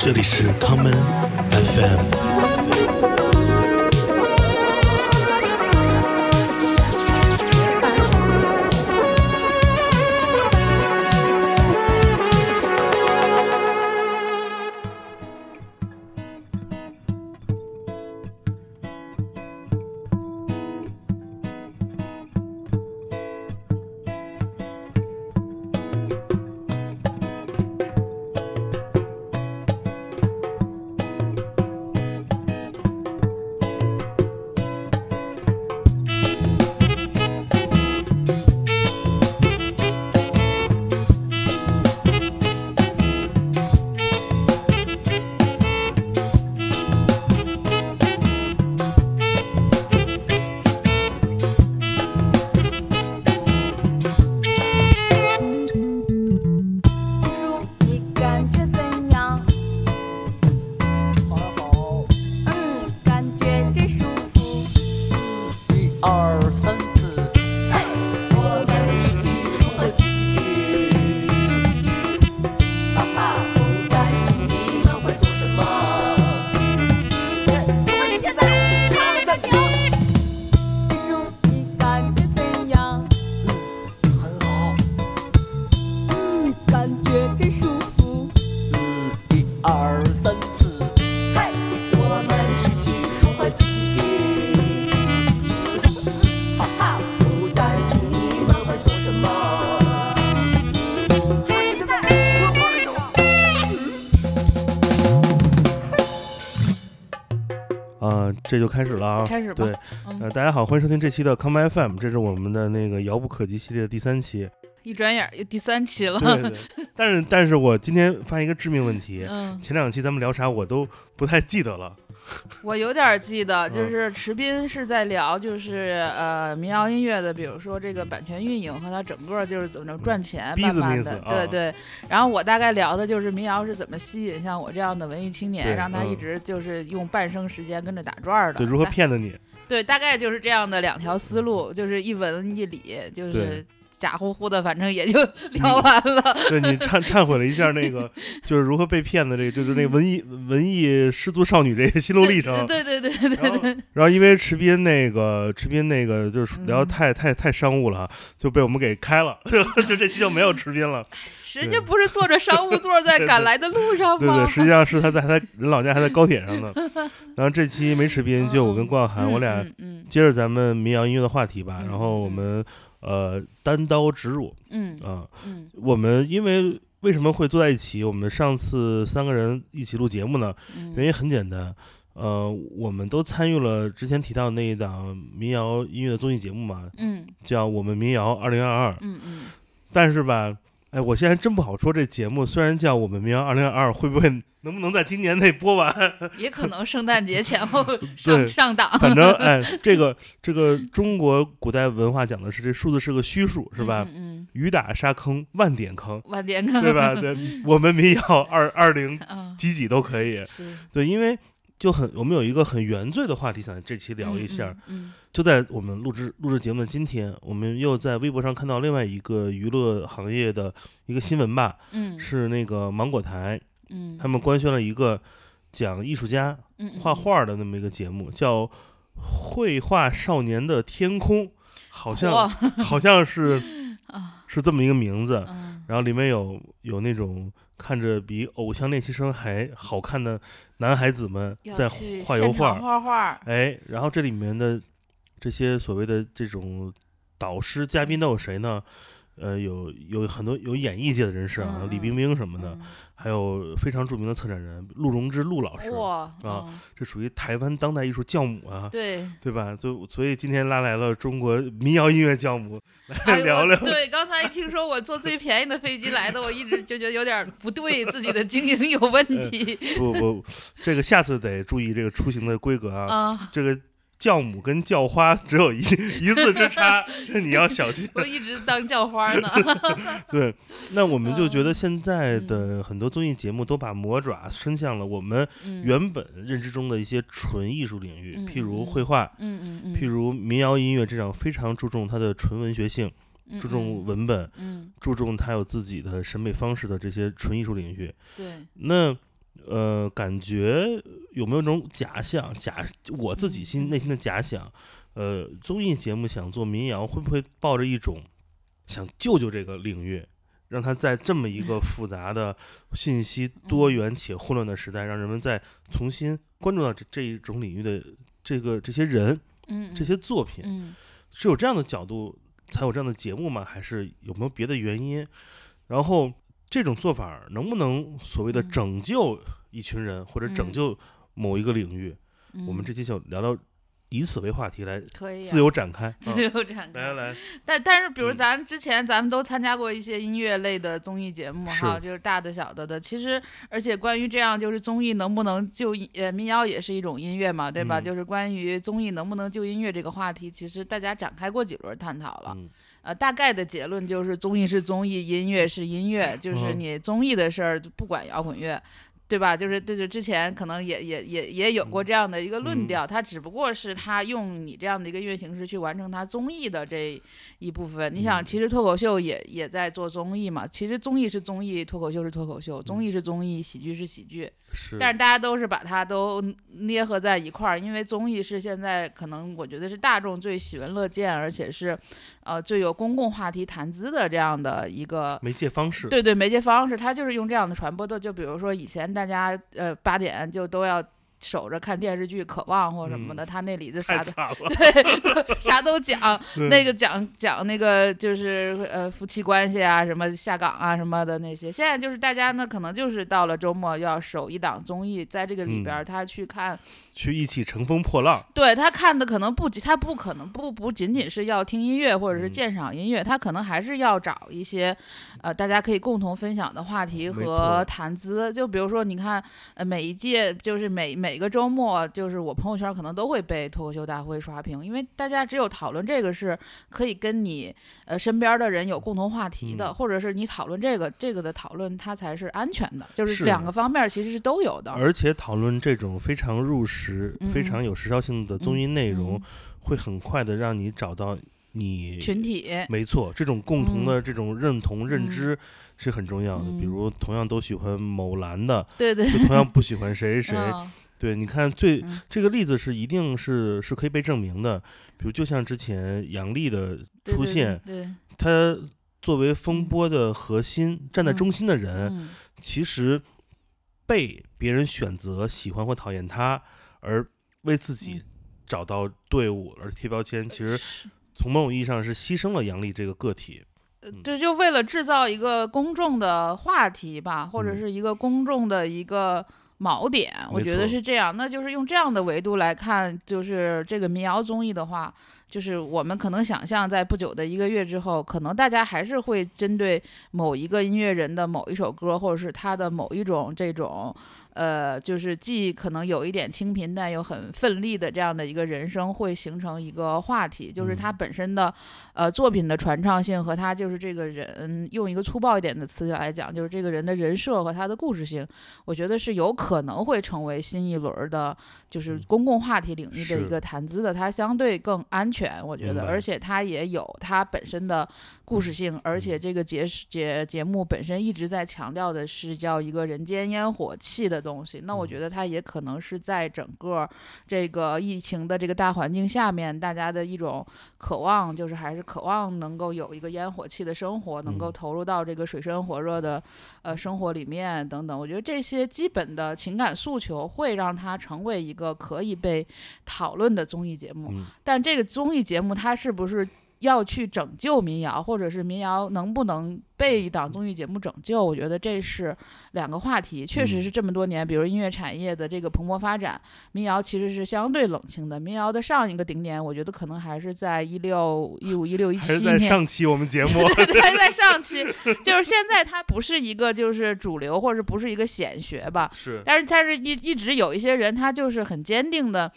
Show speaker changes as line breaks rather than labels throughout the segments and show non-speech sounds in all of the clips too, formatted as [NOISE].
这里是康门 FM。
这就开始了啊！
开始吧
对，
嗯
呃，大家好，欢迎收听这期的 Come FM，这是我们的那个遥不可及系列的第三期。
一转眼又第三期了。
对对对，但是但是我今天发现一个致命问题，
嗯，
前两期咱们聊啥我都不太记得了。[LAUGHS]
我有点儿记得，就
嗯
是池斌是在聊，就是呃民谣音乐的，比如说这个版权运营和它整个就是怎么着赚钱，慢慢的，
啊
对对。然后我大概聊的就是民谣是怎么吸引像我这样的文艺青年，让他一
嗯
直就是用半生时间跟着打转儿的。
对，如何
大
骗的你？
对，大概就是这样的两条思路，就是一文一理，就是
对
假乎乎的，反正也就 [LAUGHS] 聊完了。[LAUGHS]
对你忏忏悔了一下那个，[LAUGHS] 就是如何被骗的这个，就是那个文艺文艺失足少女这个心路历程。
对对对对
然后，然后因为池斌那个池斌那个就是聊太太太商务了，就被我们给开了，就这期就没有池斌了。
人家不是坐着商务座在赶来的路上吗？
对对，实际上是他在他人老家还在高铁上呢。然后这期没池斌，就我跟关晓涵，我俩接着咱们民谣音乐的话题吧。
嗯
然后我们呃单刀直入
嗯
啊、
嗯
我们因为为什么会坐在一起？我们上次三个人一起录节目呢？
嗯，
原因很简单，呃，我们都参与了之前提到的那一档民谣音乐的综艺节目嘛，
嗯
叫《我们民谣二零二二》。
嗯嗯，
但是吧，哎，我现在真不好说这节目虽然叫《我们民谣二零二二》，会不会能不能在今年内播完？[LAUGHS]
也可能圣诞节前后
对
上上档，
反正 [LAUGHS] 哎，这个这个中国古代文化讲的是这数字是个虚数，是吧？
嗯嗯，
雨打沙坑万点坑，
万点坑，
对吧？对，[LAUGHS] 我们民谣二二零
嗯，
几几都可以。
是
对，因为就很我们有一个很原罪的话题，想这期聊一下。，
嗯
就在我们录制录制节目的今天，我们又在微博上看到另外一个娱乐行业的一个新闻吧，
嗯
是那个芒果台
嗯，
他们官宣了一个讲艺术家
嗯
画，画的那么一个节目，叫《绘画少年的天空》，好像好像是 [LAUGHS]
啊，
是这么一个名字。
嗯
然后里面有有那种看着比《偶像练习生》还好看的男孩子们在
去
画油画，
画画，
哎，然后这里面的这些所谓的这种导师嘉宾都有谁呢？呃，有有很多有演艺界的人士啊，
嗯
李冰冰什么的，
嗯
还有非常著名的策展人陆荣之陆老师，
哇
啊
嗯
这属于台湾当代艺术教母啊，
对，
对吧？就所以今天拉来了中国民谣音乐教母来聊聊。
对，刚才一听说我坐最便宜的飞机来的，我一直就觉得有点不对，自己的经营有问题
不不，这个下次得注意这个出行的规格啊。
啊。
这个教母跟教花只有一一字之差，这你要小心。
我一直当叫花呢，[LAUGHS]
对，那我们就觉得现在
嗯
的很多综艺节目都把魔爪伸向了我们
嗯
原本认知中的一些纯艺术领域，
嗯
譬如
嗯
绘画，
嗯嗯嗯，
譬如民谣音乐这样非常注重它的纯文学性、
嗯
注重文本、
嗯，
注重它有自己的审美方式的这些纯艺术领域。
对，
那呃，感觉有没有种假象？假我自己心
嗯
内心的假想，呃，综艺节目想做民谣，会不会抱着一种想救救这个领域，让它在这么一个复杂的、信息 [LAUGHS] 多元且混乱的时代，让人们再重新关注到这这一种领域的这个这些人、
嗯，
这些作品，
嗯
是有这样的角度才有这样的节目吗？还是有没有别的原因？然后这种做法能不能所谓的
嗯
拯救一群人，或者拯
嗯
救某一个领域？
嗯，
我们这期就聊聊，以此为话题来
可以啊
自由展开。[LAUGHS]
自
嗯
由展开。
来来来，
但但是，比如
嗯
咱之前咱们都参加过一些音乐类的综艺节目哈，就是大的小的的。其实，而且关于这样就是综艺能不能救音呃民谣也是一种音乐嘛，对吧？
嗯
就是关于综艺能不能救音乐这个话题，其实大家展开过几轮探讨了。
嗯
呃，大概的结论就是综艺是综艺，音乐是音乐，就是
嗯
你综艺的事儿不管摇滚乐。对吧？就是就是之前可能也也也也有过这样的一个论
嗯
调，它只不过是他用你这样的一个音乐形式去完成他综艺的这一部分。你想，
嗯
其实脱口秀也也在做综艺嘛，其实综艺是综艺，脱口秀是脱口秀，
嗯
综艺是综艺，喜剧是喜剧。
是，
但是大家都是把它都捏合在一块儿，因为综艺是现在可能我觉得是大众最喜闻乐见，而且是呃最有公共话题谈资的这样的一个。
媒介方式。
对对，媒介方式，它就是用这样的传播的。就比如说以前大家呃八点就都要守着看电视剧《渴望》或什么的，他那里就啥都
太惨了，[LAUGHS]
啥都讲，[LAUGHS] 那个讲讲那个就是呃夫妻关系啊，什么下岗啊什么的那些。现在就是大家呢，可能就是到了周末要守一档综艺，在这个里边他去看，
去一起乘风破浪。
对他看的可能不仅他不可能不不仅仅是要听音乐或者是
嗯
鉴赏音乐，他可能还是要找一些呃大家可以共同分享的话题和谈资。就比如说，你看呃每一届就是每每个周末，就是我朋友圈可能都会被脱口秀大会刷屏，因为大家只有讨论这个是可以跟你呃身边的人有共同话题的，
嗯
或者是你讨论这个这个的讨论，它才是安全的，就是
是
两个方面其实是都有的。
而且讨论这种非常入时、非
嗯
常有时效性的综艺内容，
嗯
会很快的让你找到你
群体，
没错，这种共同
嗯
的这种认同、认知是很重要的。比
嗯
如同样都喜欢某蓝的，
对对，
就同样不喜欢谁谁。[LAUGHS]
嗯
对，你看最
嗯。
这个例子是一定是是可以被证明的。比如就像之前杨笠的出现，
对，对
他作为风
嗯。
波的核心、站在
嗯
中心的人，
嗯。
其实被别人选择喜欢或讨厌他，而为自己。
嗯
找到队伍而贴标签，其实从某种意义上是牺牲了杨笠这个个体。嗯。
对，就为了制造一个公众的话题吧，或者
嗯。
是一个公众的一个锚点，我觉得是这样。那就是用这样的维度来看，就是这个民谣综艺的话，就是我们可能想象，在不久的一个月之后，可能大家还是会针对某一个音乐人的某一首歌，或者是他的某一种这种。呃，就是既可能有一点清贫，但又很奋力的这样的一个人生，会形成一个话题，就是他
嗯。
本身的呃作品的传唱性和他就是这个人，用一个粗暴一点的词来讲，就是这个人的人设和他的故事性，我觉得是有可能会成为新一轮儿的，就是
嗯。
公共话题领域的一个谈资的，它相对更安全，我觉得，而且它也有它本身的故事性，而且
嗯。
这个节节节目本身一直在强调的是叫一个人间烟火气的东西，那我
嗯
觉得它也可能是在整个这个疫情的这个大环境下面，大家的一种渴望，就是还是渴望能够有一个烟火气的生活，能够
嗯
投入到这个水深火热的呃生活里面等等。我觉得这些基本的情感诉求会让它成为一个可以被讨论的综艺节目。
嗯，
但这个综艺节目它是不是要去拯救民谣，或者是民谣能不能被一档综艺节目拯救？我觉得这是两个话题。确实
嗯
是这么多年，比如音乐产业的这个蓬勃发展，民谣其实是相对冷清的。民谣的上一个顶点，我觉得可能还是在一六一五、一六、一
还是
七年。
在上期我们节目，[LAUGHS]
还在 [LAUGHS] 上期，就是现在它不是一个就是主流，或者不是一个显学吧，
是
但是它是一一直有一些人，他就是很坚定的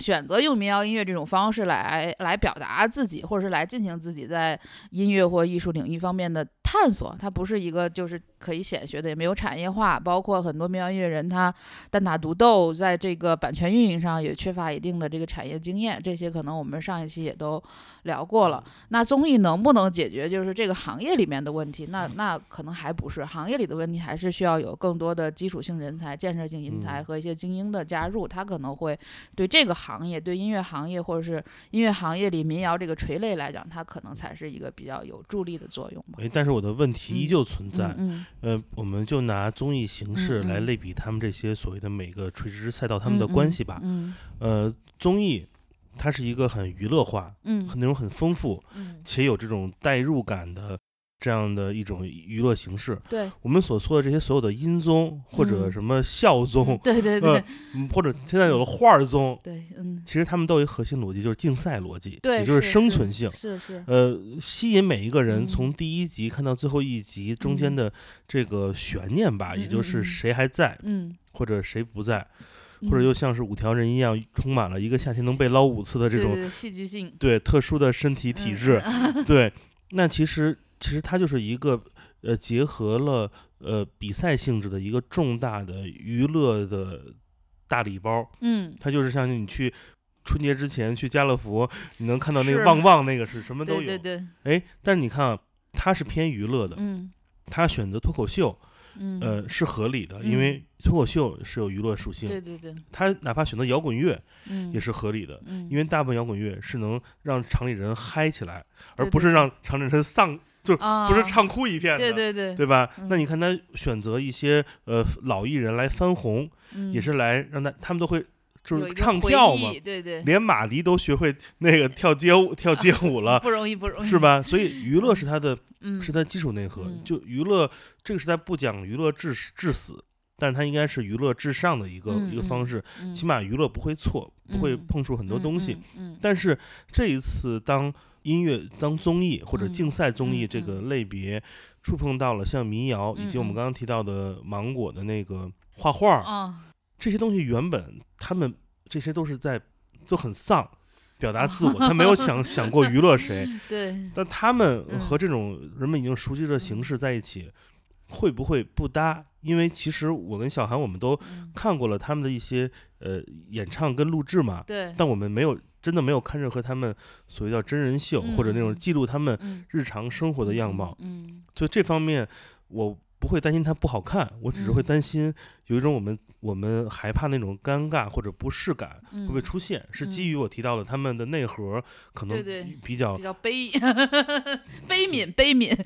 选择用民谣音乐这种方式来来表达自己，或者是来进行自己在音乐或艺术领域方面的探索。它不是一个就是可以显学的，也没有产业化，包括很多民谣音乐人他单打独斗，在这个版权运营上也缺乏一定的这个产业经验，这些可能我们上一期也都聊过了。那综艺能不能解决就是这个行业里面的问题？那那可能还不是行业里的问题，还是需要有更多的基础性人才、建设性人才
嗯
和一些精英的加入，他可能会对这个行业、对音乐行业或者是音乐行业里民谣这个垂类来讲，它可能才是一个比较有助力的作用吧。
哎，但是我的问题依
嗯
旧存在。
嗯
呃，我们就拿综艺形式来类比他们这些所谓的每个垂直赛道他
他
们的关系吧。
嗯
呃，综艺它是一个很娱乐化、
嗯
很内容很丰富，
嗯，
且有这种代入感的这样的一种娱乐形式。
对。
我们所说的这些所有的音综或者
嗯。
什么笑综，
对对对
呃嗯或者现在有了画儿综，
对，嗯，
其实他们都有一个核心逻辑，就是竞赛逻辑，
对，
也就是生存性。
是是，
呃，吸引每一个人
嗯。
从第一集看到最后一集中间
嗯。
的这个悬念吧，也就是谁还在
嗯，
或者谁不在，或者
嗯
又像是五条人一样，充满了一个夏天能被捞五次的这种
对对对戏剧性。
对特殊的身体体
嗯
质。对，那其实其实它就是一个呃结合了呃比赛性质的一个重大的娱乐的大礼包，
嗯，
它就是像你去。春节之前去家乐福，你能看到那个旺旺那个是什么都有，
对对。对，
哎，但是你看啊，它是偏娱乐的，
嗯。
它选择脱口秀，
嗯，
呃，是合理的，因为脱口秀是有娱乐属性。
对对对，
他哪怕选择摇滚乐
嗯，
也是合理的，
嗯，
因为大部分摇滚乐是能让场里人嗨起来，而不是让场里人丧，
就，
不是唱哭一片的。
对对对，
对吧？那
嗯
你看他选择一些呃老艺人来翻红，
嗯
也是来让他他们都会就是唱跳嘛，
对对，
连马迪都学会那个跳街舞跳街舞了，
不容易不容易，
是？吧？所以娱乐是他的
嗯，
是他基础内核。
嗯
就娱乐这个时代不讲娱乐致死致死，但是它应该是娱乐至上的一个、
嗯
一个方式。
嗯
起码娱乐不会错，不会
嗯
碰触很多东西。，
嗯，嗯
但是这一次，当音乐、当综艺或者
嗯
竞赛综艺
嗯
这个类别触碰到了像民谣、以及我们刚刚提到的芒果的那个画画儿、
啊，
这些东西，原本他们这些都是在就很丧。表达自我，[LAUGHS] 他没有想想过娱乐谁，[LAUGHS]
对，
但他们
嗯
和这种人们已经熟悉的形式在一起，会不会不搭？因为其实我跟小韩我们都
嗯
看过了他们的一些呃演唱跟录制嘛，
对，
但我们没有真的没有看任何他们所谓叫真人秀、或者那种
嗯
记录他们
嗯
日常生活的样貌，
嗯，
所以这方面我不会担心它不好看，我只是会
嗯。
担心有一种我们我们害怕那种尴尬或者不适感
嗯，
会不会出现，是基于我提到的他们的内核可能比较
比较悲 [LAUGHS] 悲悯悲悯，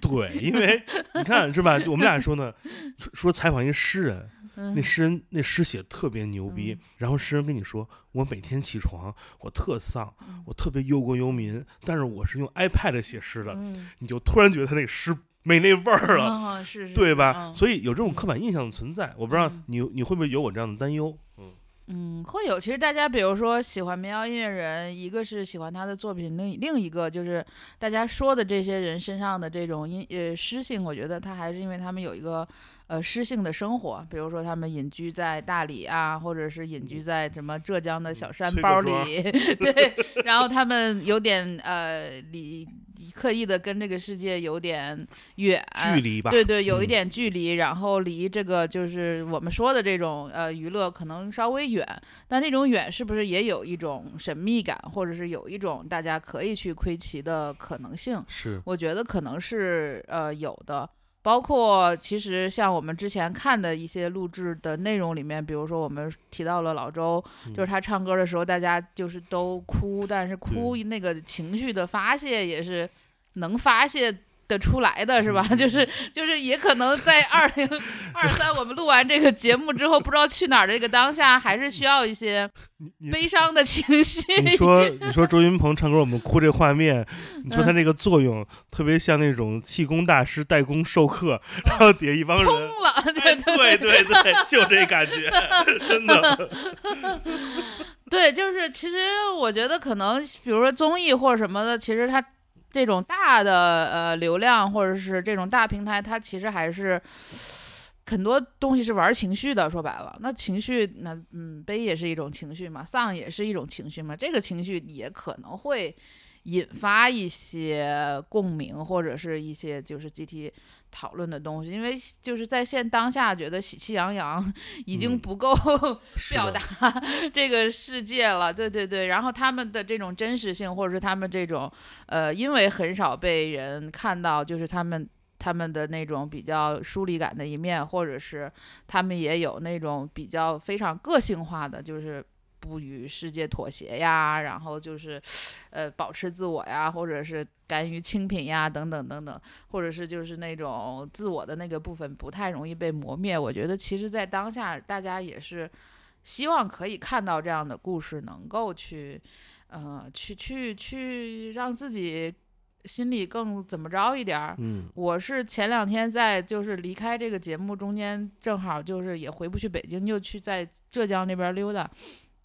对，因为你看是吧？我们俩说呢，说说采访一诗人，那
嗯
诗人那诗写特别牛逼，
嗯
然后诗人跟你说，我每天起床我特丧，
嗯
我特别忧国忧民，但是我是用 iPad 写诗的，
嗯，
你就突然觉得他那个诗没那味儿了。
啊，是是，
对吧？
嗯
所以有这种刻板印象的存在，我不知道
嗯
你你会不会有我这样的担忧？嗯，
嗯，会有。其实大家比如说喜欢民谣音乐人，一个是喜欢他的作品，另另一个就是大家说的这些人身上的这种音呃诗性，我觉得他还是因为他们有一个呃诗性的生活，比如说他们隐居在大理啊，或者是隐居在什么浙江的小山包里，[LAUGHS] 对，然后他们有点呃离刻意的跟这个世界有点远，
距离吧，
对对，有一
嗯
点距离，然后离这个就是我们说的这种呃娱乐可能稍微远，但那种远是不是也有一种神秘感，或者是有一种大家可以去窥奇的可能性？
是
我觉得可能是呃有的。包括其实像我们之前看的一些录制的内容里面，比如说我们提到了老周，就是
嗯。
他唱歌的时候，大家就是都哭，但是哭那个情绪的发泄也是能发泄得出来的，是吧？
嗯
就是就是也可能在 [LAUGHS] 二零二三我们录完这个节目之后，不知道去哪儿这个当下，还是需要一些悲伤的情绪。
你说你说周云鹏唱歌我们哭这画面，你说他
嗯
那个作用特别像那种气功大师代工授课，然后底下一帮人。
对
对对对，就这感觉，真的。[LAUGHS]
对，就是其实我觉得可能，比如说综艺或者什么的，其实它这种大的呃流量或者是这种大平台，它其实还是很多东西是玩情绪的。说白了，那情绪那嗯悲也是一种情绪嘛，丧也是一种情绪嘛，这个情绪也可能会。引发一些共鸣或者是一些就是集体讨论的东西，因为就是在现当下觉得喜气洋洋已经
嗯
不够 [LAUGHS]
是
表达 [LAUGHS] 这个世界了，对对对。然后他们的这种真实性，或者是他们这种呃，因为很少被人看到，就是他们他们的那种比较疏离感的一面，或者是他们也有那种比较非常个性化的，就是。不与世界妥协呀，然后就是，呃，保持自我呀，或者是甘于清贫呀，等等等等，或者是就是那种自我的那个部分不太容易被磨灭。我觉得其实，在当下，大家也是希望可以看到这样的故事，能够去，呃，去去去让自己心里更怎么着一点儿。
嗯
我是前两天在就是离开这个节目中间，正好就是也回不去北京，就去在浙江那边溜达，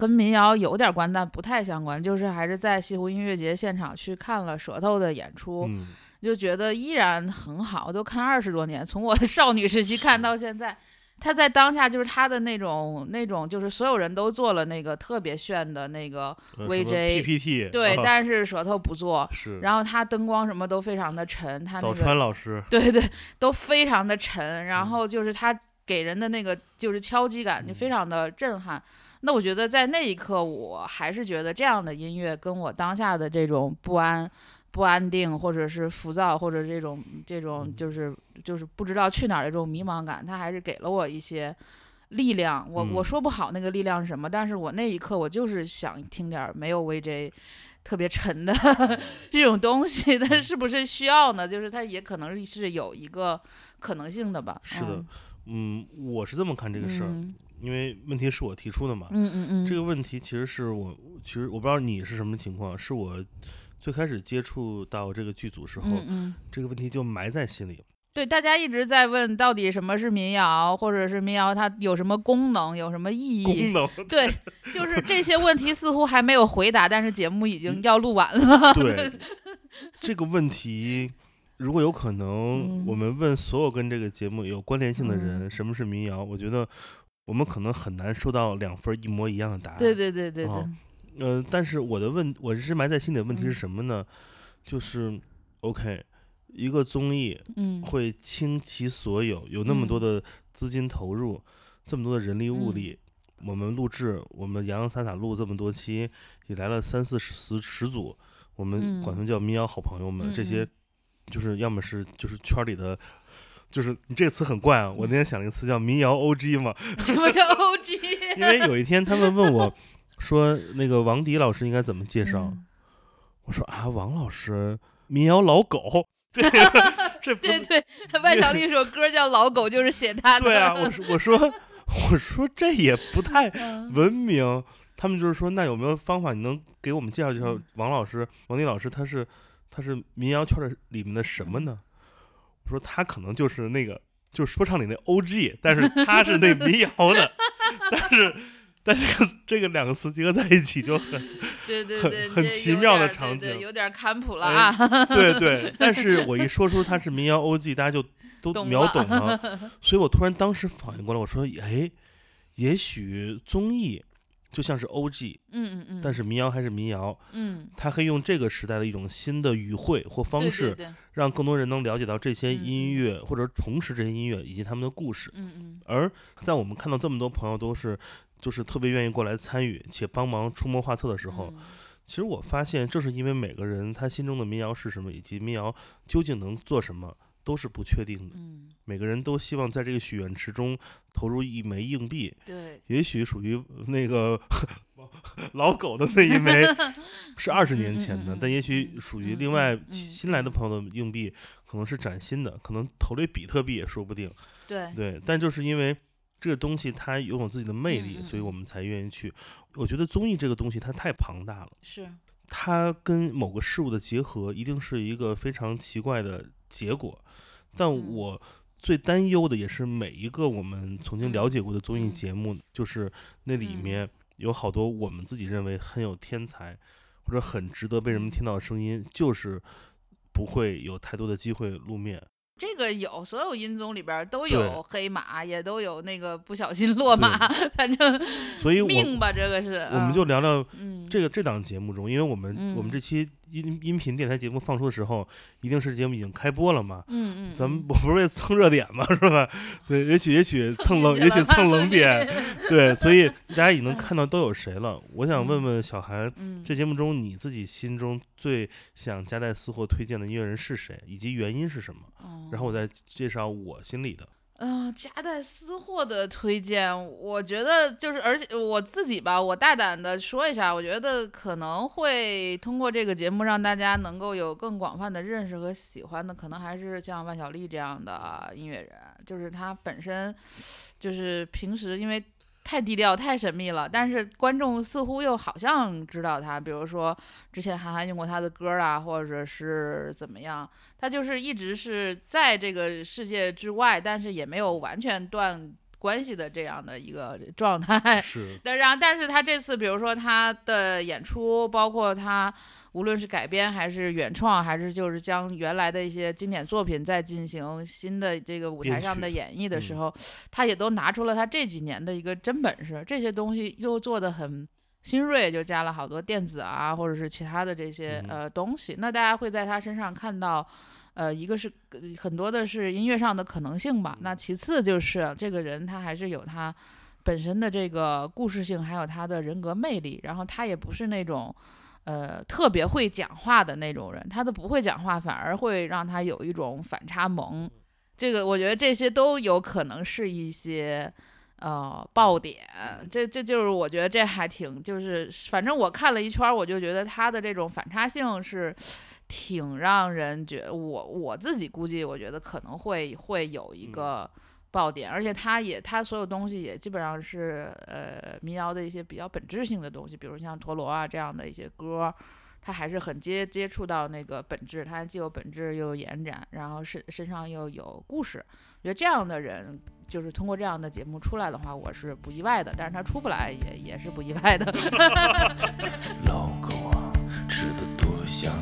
跟民谣有点关，但不太相关。就是还是在西湖音乐节现场去看了舌头的演出，
嗯
就觉得依然很好，都看二十多年，从我少女时期看到现在。他在当下就是他的那种那种，就是所有人都做了那个特别炫的那个 VJ
PPT
对，
啊
但是舌头不做，
是
然后他灯光什么都非常的沉，他那
早
个
川老师，
对对，都非常的沉，然
嗯
后就是他给人的那个就是敲击感就非常的震撼。那我觉得在那一刻，我还是觉得这样的音乐跟我当下的这种不安、不安定，或者是浮躁，或者这种这种
嗯
就是就是不知道去哪儿的这种迷茫感，它还是给了我一些。力量，我我
嗯
说不好那个力量是什么，但是我那一刻我就是想听点儿没有 VJ 特别沉的 [LAUGHS] 这种东西，它是是不是需要呢？就是它也可能是有一个可能性的吧。
是的嗯，我是这么看这
这
个事儿，
嗯
因为问题是我提出的嘛。
嗯嗯嗯，
这个问题其实是我，其实我不知道你是什么情况，是我最开始接触到这个剧组时候，
嗯嗯，
这个问题就埋在心里。
对，大家一直在问到底什么是民谣，或者是民谣它有什么功能，有什么意
功
义？
能
对，[LAUGHS] 就是这些问题似乎还没有回答，但是节目已经要录完了。
对这个问题，如果有可能，
嗯
我们问所有跟这个节目有关联性的人，
嗯。
什么是民谣？我觉得我们可能很难收到两份一模一样的答案。
对对对对对，
哦呃，但是我的问，我是埋在心里的问题是
嗯。
什么呢？就是，OK，一个综艺
嗯。
会倾其所有，有那么多
嗯。
的资金投入，这么多的人力物
嗯。
力，我们录制，我们洋洋洒洒录这么多期，也来了三四十十组，我们管
嗯。
他们叫民谣好朋友们，这些
嗯
就是要么是就是圈里的。就是你这个词很怪啊！我那天想了一个词叫“民谣 OG” 嘛，[LAUGHS]
什么叫 OG？[LAUGHS]
因为有一天他们问我说，那个王迪老师应该怎么介绍？
嗯
我说啊，王老师，民谣老狗，[LAUGHS] 这这不
对对，万晓利一首歌叫《老狗》，就是写他的。
对啊，我说我说我说这也不太
嗯
文明。他们就是说，那有没有方法你能给我们介绍介绍
嗯
王老师、王迪老师？他是他是民谣圈的里面的什么呢？我说他可能就是那个就是说唱里那 OG，但是他是那民谣的，[LAUGHS] 但是。但这个这个两个词结合在一起就很很
对对对，这
很奇妙的场景
对对有点儿坎普了
哎
啊。
对对，但是我一说出他是民谣 OG，大家就都秒
懂了，
所以我突然当时反应过来，我说，哎，也许综艺就像是 OG，
嗯嗯嗯，
但是民谣还是民谣，
嗯，
它可以用这个时代的一种新的语汇或方式，
对对。
让更多人能了解到这些音乐，或者重拾这些音乐以及他们的故事。
嗯嗯。
而在我们看到这么多朋友都是就是特别愿意过来参与且帮忙出谋划策的时候，
嗯。
其实我发现，正是因为每个人他心中的民谣是什么，以及民谣究竟能做什么，都是不确定的。
嗯，
每个人都希望在这个许愿池中投入一枚硬币，
对，
也许属于那个 [LAUGHS] 老狗的那一枚 [LAUGHS] 是二十年前的，但也许
嗯
属于
嗯
另外新来的朋友的硬币，可能是崭新的，可能投了比特币也说不定。
对，
对，但就是因为这个东西它拥有自己的魅力，
嗯嗯嗯
所以我们才愿意去。我觉得综艺这个东西它太庞大了。
是，
它跟某个事物的结合，一定是一个非常奇怪的结果。但
嗯。
我最担忧的也是每一个我们曾经了
嗯
解过的综艺
嗯。
节目，就是那里
嗯。
面有好多我们自己认为很有天才或者很值得被人们
嗯。
听到的声音，就是不会有太多的机会露面。
这个有，所有音综里边都有黑马，也都有那个不小心落马，反正
所以我
命吧，这个是。
我们
嗯
就聊聊
嗯。
这个这档节目中，因为我们、我们
嗯
这期音音频电台节目放出的时候，一定是节目已经开播了嘛。
嗯嗯，
咱们
嗯
我 [LAUGHS] 不是为了蹭热点嘛，是吧？对，也许也许蹭冷，也许蹭冷点，[LAUGHS] 对，所以大家已经看到都有谁了。我想问问小韩，
嗯，
这节目中你自己心中最想夹带私货推荐的音乐人是谁，以及原因是什么？然后我再介绍我心里的。
嗯、夹带私货的推荐，我觉得就是，而且我自己吧，我大胆的说一下，我觉得可能会通过这个节目让大家能够有更广泛的认识和喜欢的，可能还是像万晓利这样的音乐人，就是他本身就是平时因为。太低调、太神秘了，但是观众似乎又好像知道他，比如说之前韩寒用过他的歌啊，或者是怎么样，他就是一直是在这个世界之外，但是也没有完全断关系的这样的一个状态。
是，
但然后，但是他这次，比如说他的演出，包括他无论是改编还是原创，还是就是将原来的一些经典作品再进行新的这个舞台上的演绎的时
嗯
候，他也都拿出了他这几年的一个真本事。这些东西又做的很新锐，就加了好多电子啊，或者是其他的这些
嗯
呃东西。那大家会在他身上看到。呃，一个是呃很多的是音乐上的可能性吧，那其次就是这个人他还是有他本身的这个故事性，还有他的人格魅力，然后他也不是那种。呃，特别会讲话的那种人，他的不会讲话反而会让他有一种反差萌。这个我觉得这些都有可能是一些呃爆点。这这就是我觉得这还挺就是，反正我看了一圈儿，我就觉得他的这种反差性是挺让人觉我我自己估计，我觉得可能会会有一个爆点，而且他也他所有东西也基本上是呃民谣的一些比较本质性的东西，比如像陀螺啊这样的一些歌。他还是很接接触到那个本质，他既有本质又有延展，然后身身上又有故事。我觉得这样的人，就是通过这样的节目出来的话，我是不意外的。但是他出不来也也是不意外的。[LAUGHS]
老狗啊，吃的多香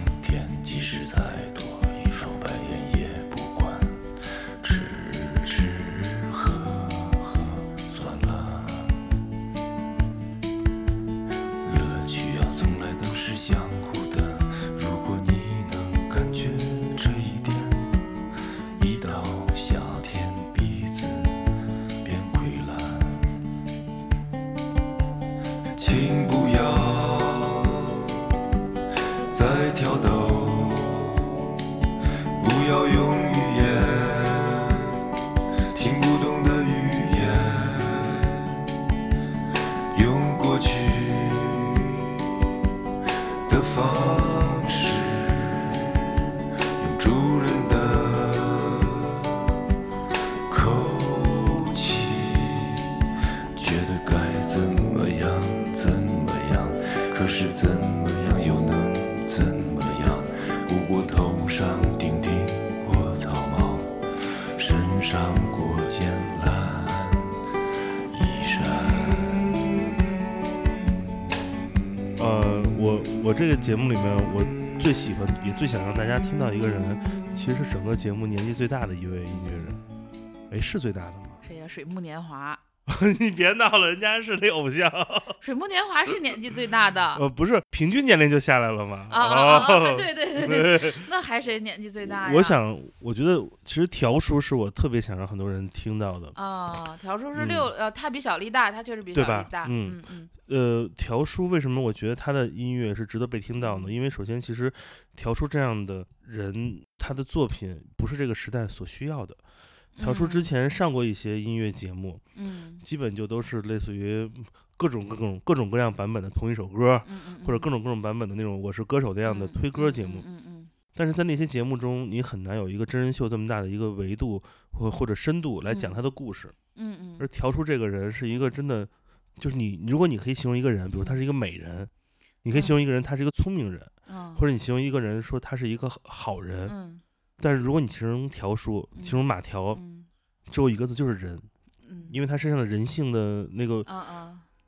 的
节目里面，我最喜欢也最想让大家听到一个人，其实是整个节目年纪最大的一位音乐人。哎，是最大的吗？
谁呀？水木年华，[LAUGHS]
你别闹了，人家是你偶像。[LAUGHS]
水木年华是年纪最大的。
呃，不是，平均年龄就下来了吗？
啊对对对对，那还谁年纪最大呀？
我想，我觉得其实条叔是我特别想让很多人听到的。
啊，条叔是
嗯
六、呃，他比小丽大，他确实比小丽大。
嗯
嗯
呃，条叔为什么我觉得他的音乐是值得被听到呢？
嗯
因为首先，其实条叔这样的人，他的作品不是这个时代所需要的。条叔之
嗯。
前上过一些音乐节目，
嗯。
基本就都是类似于各种各种各种各样版本的同一首歌，
嗯嗯，
或者各种各种版本的那种《我是歌手》那样的
嗯
推歌节目。
嗯嗯
但是在那些节目中，你很难有一个真人秀这么大的一个维度或或者深度来讲
嗯。
他的故事。
嗯嗯。
而调出这个人是一个真的，就是你如果你可以形容一个人，比如他是一个美人，你可以形容一个人他是一个聪明人，
嗯，
或者你形容一个人说他是一个好好人。
嗯
但是如果你形容条叔，形容马条，
嗯
只有一个字就是人，
嗯，
因为他身上的人性的那个，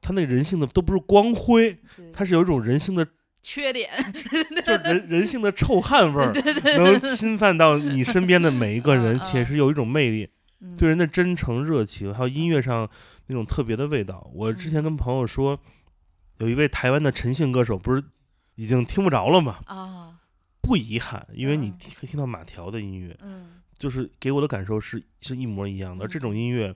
他那个人性的都不是光辉，他是有一种人性的，
缺点，[LAUGHS]
就是人人性的臭汗味儿，能侵犯到你身边的每一个人，
嗯
且是有一种魅力。
嗯
对人的真诚、热情，还有音乐上那种特别的味道。我之前跟朋友说，有一位台湾的陈姓歌手，不是已经听不着了吗。
啊，
不遗憾，因为你可以听到马条的音乐，
嗯。
就是给我的感受是是一模一样的。而这
嗯。
种音乐，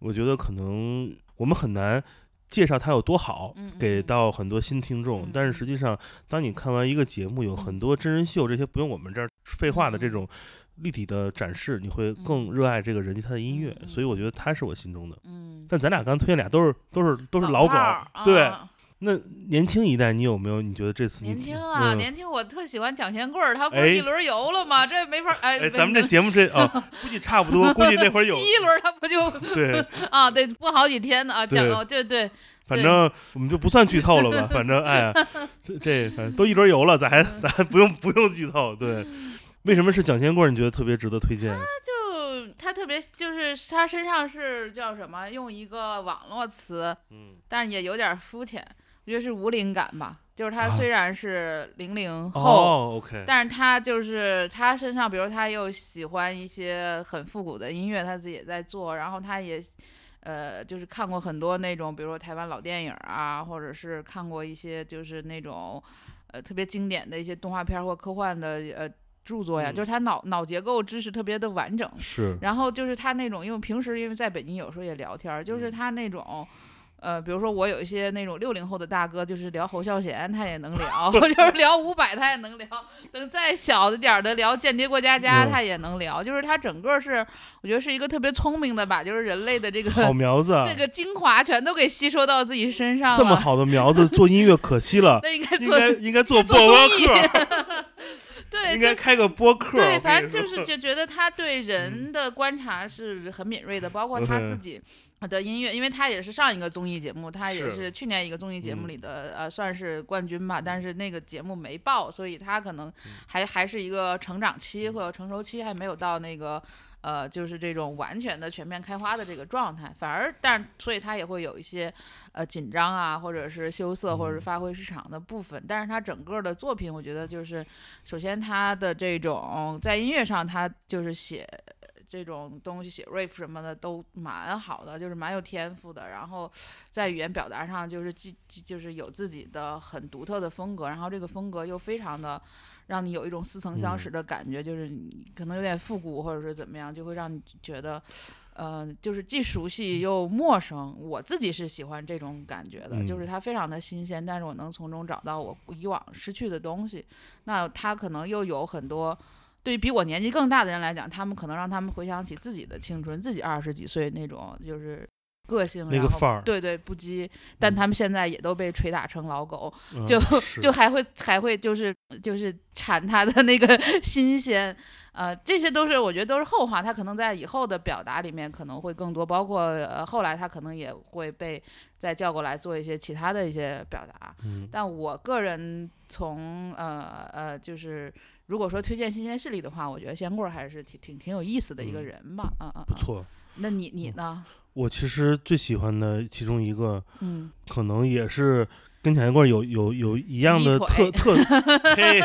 我觉得可能我们很难介绍它有多好，给
嗯。
到很多新听众。但是实际上，当你看完一个节目，有很
嗯。
多真人秀这些不用我们这儿废话的这种立体的展示，你会
嗯。
更热爱这个人及他的音乐。所以我觉得他是我心中的。
嗯，
但咱俩刚推荐俩都是都是都是老狗，
炮儿
对
啊
那年轻一代你有没有？你觉得这次
年轻啊，
嗯
年轻，我特喜欢蒋贤贵儿，他不
哎
是一轮游了吗？这没法儿哎，
哎，咱们这节目这啊，[LAUGHS] 估计差不多，估计那会儿有
第 [LAUGHS] 一轮他不就 [LAUGHS]
对，
啊？对，播好几天呢啊，讲
对
哦，对对，
反正我们就不算剧透了吧，反正哎呀，这这反正都一轮游了，咱还咱还不用不用剧透，对。为什么是蒋贤贵儿？你觉得特别值得推荐？
他就他特别就是他身上是叫什么？用一个网络词，
嗯，
但是也有点肤浅，我觉得是无灵感吧。就是他
啊
虽然是零零后，但是他就是他身上，比如他又喜欢一些很复古的音乐，他自己也在做，然后他也，呃，就是看过很多那种，比如说台湾老电影啊，或者是看过一些就是那种，呃，特别经典的一些动画片儿或科幻的呃著作呀，
嗯
就是他脑脑结构知识特别的完整。
是，
然后就是他那种，因为平时因为在北京有时候也聊天，就是
嗯
他那种。呃，比如说我有一些那种六零后的大哥，就是聊侯孝贤，他也能聊；[LAUGHS] 就是聊伍佰，他也能聊。等再小的点儿的聊《间谍过家家》，
嗯
他也能聊。就是他整个是，我觉得是一个特别聪明的，把就是人类的这个
好苗子啊，
这个精华全都给吸收到自己身上了。
这么，好的苗子做音乐可惜了，[LAUGHS]
那应该做
应该做
做
播
综艺
客，[LAUGHS]
对，
应
就
该开个播客。
对，反正就是就觉得他对 [LAUGHS] 人的观察是很敏锐的，包括他自己的音乐，因为他也是上一个综艺节目，他也
是
是去年一个综艺节目
嗯
里的、呃算是冠军吧，但是那个节目没报，所以他可能还还是一个成长期或者成熟期，还没有到那个。呃，就是这种完全的全面开花的这个状态，反而，但所以他也会有一些呃紧张啊，或者是羞涩，或者是
嗯
发挥失常的部分。但是他整个的作品，我觉得就是首先他的这种在音乐上，他就是写这种东西，写 riff 什么的都蛮好的，就是蛮有天赋的。然后在语言表达上，就是既既就是有自己的很独特的风格，然后这个风格又非常的让你有一种似曾相识的感觉，就是你可能有点复古或者是怎么样，就会让你觉得。呃，就是既熟悉又陌生，我自己是喜欢这种感觉的，就是
嗯
它非常的新鲜，但是我能从中找到我以往失去的东西。那它可能又有很多，对于比我年纪更大的人来讲，他们可能让他们回想起自己的青春，自己二十几岁那种就是个性，然后
那个范儿
对对不羁，但
嗯
他们现在也都被捶打成老狗，
嗯 [LAUGHS]
就是就还会还会就是就是馋他的那个 [LAUGHS] 新鲜，呃，这些都是我觉得都是后话，他可能在以后的表达里面可能会更多，包括呃后来他可能也会被再叫过来做一些其他的一些表达，
嗯。
但我个人从呃呃就是如果说推荐新鲜势力的话，我觉得仙棍儿还是挺挺挺有意思的一个
嗯
人吧，嗯嗯，嗯。
不错。
那你你呢？
我其实最喜欢的其中一个，
嗯，
可能也是跟蒋贤贵有有有一样的特特，[LAUGHS] 嘿，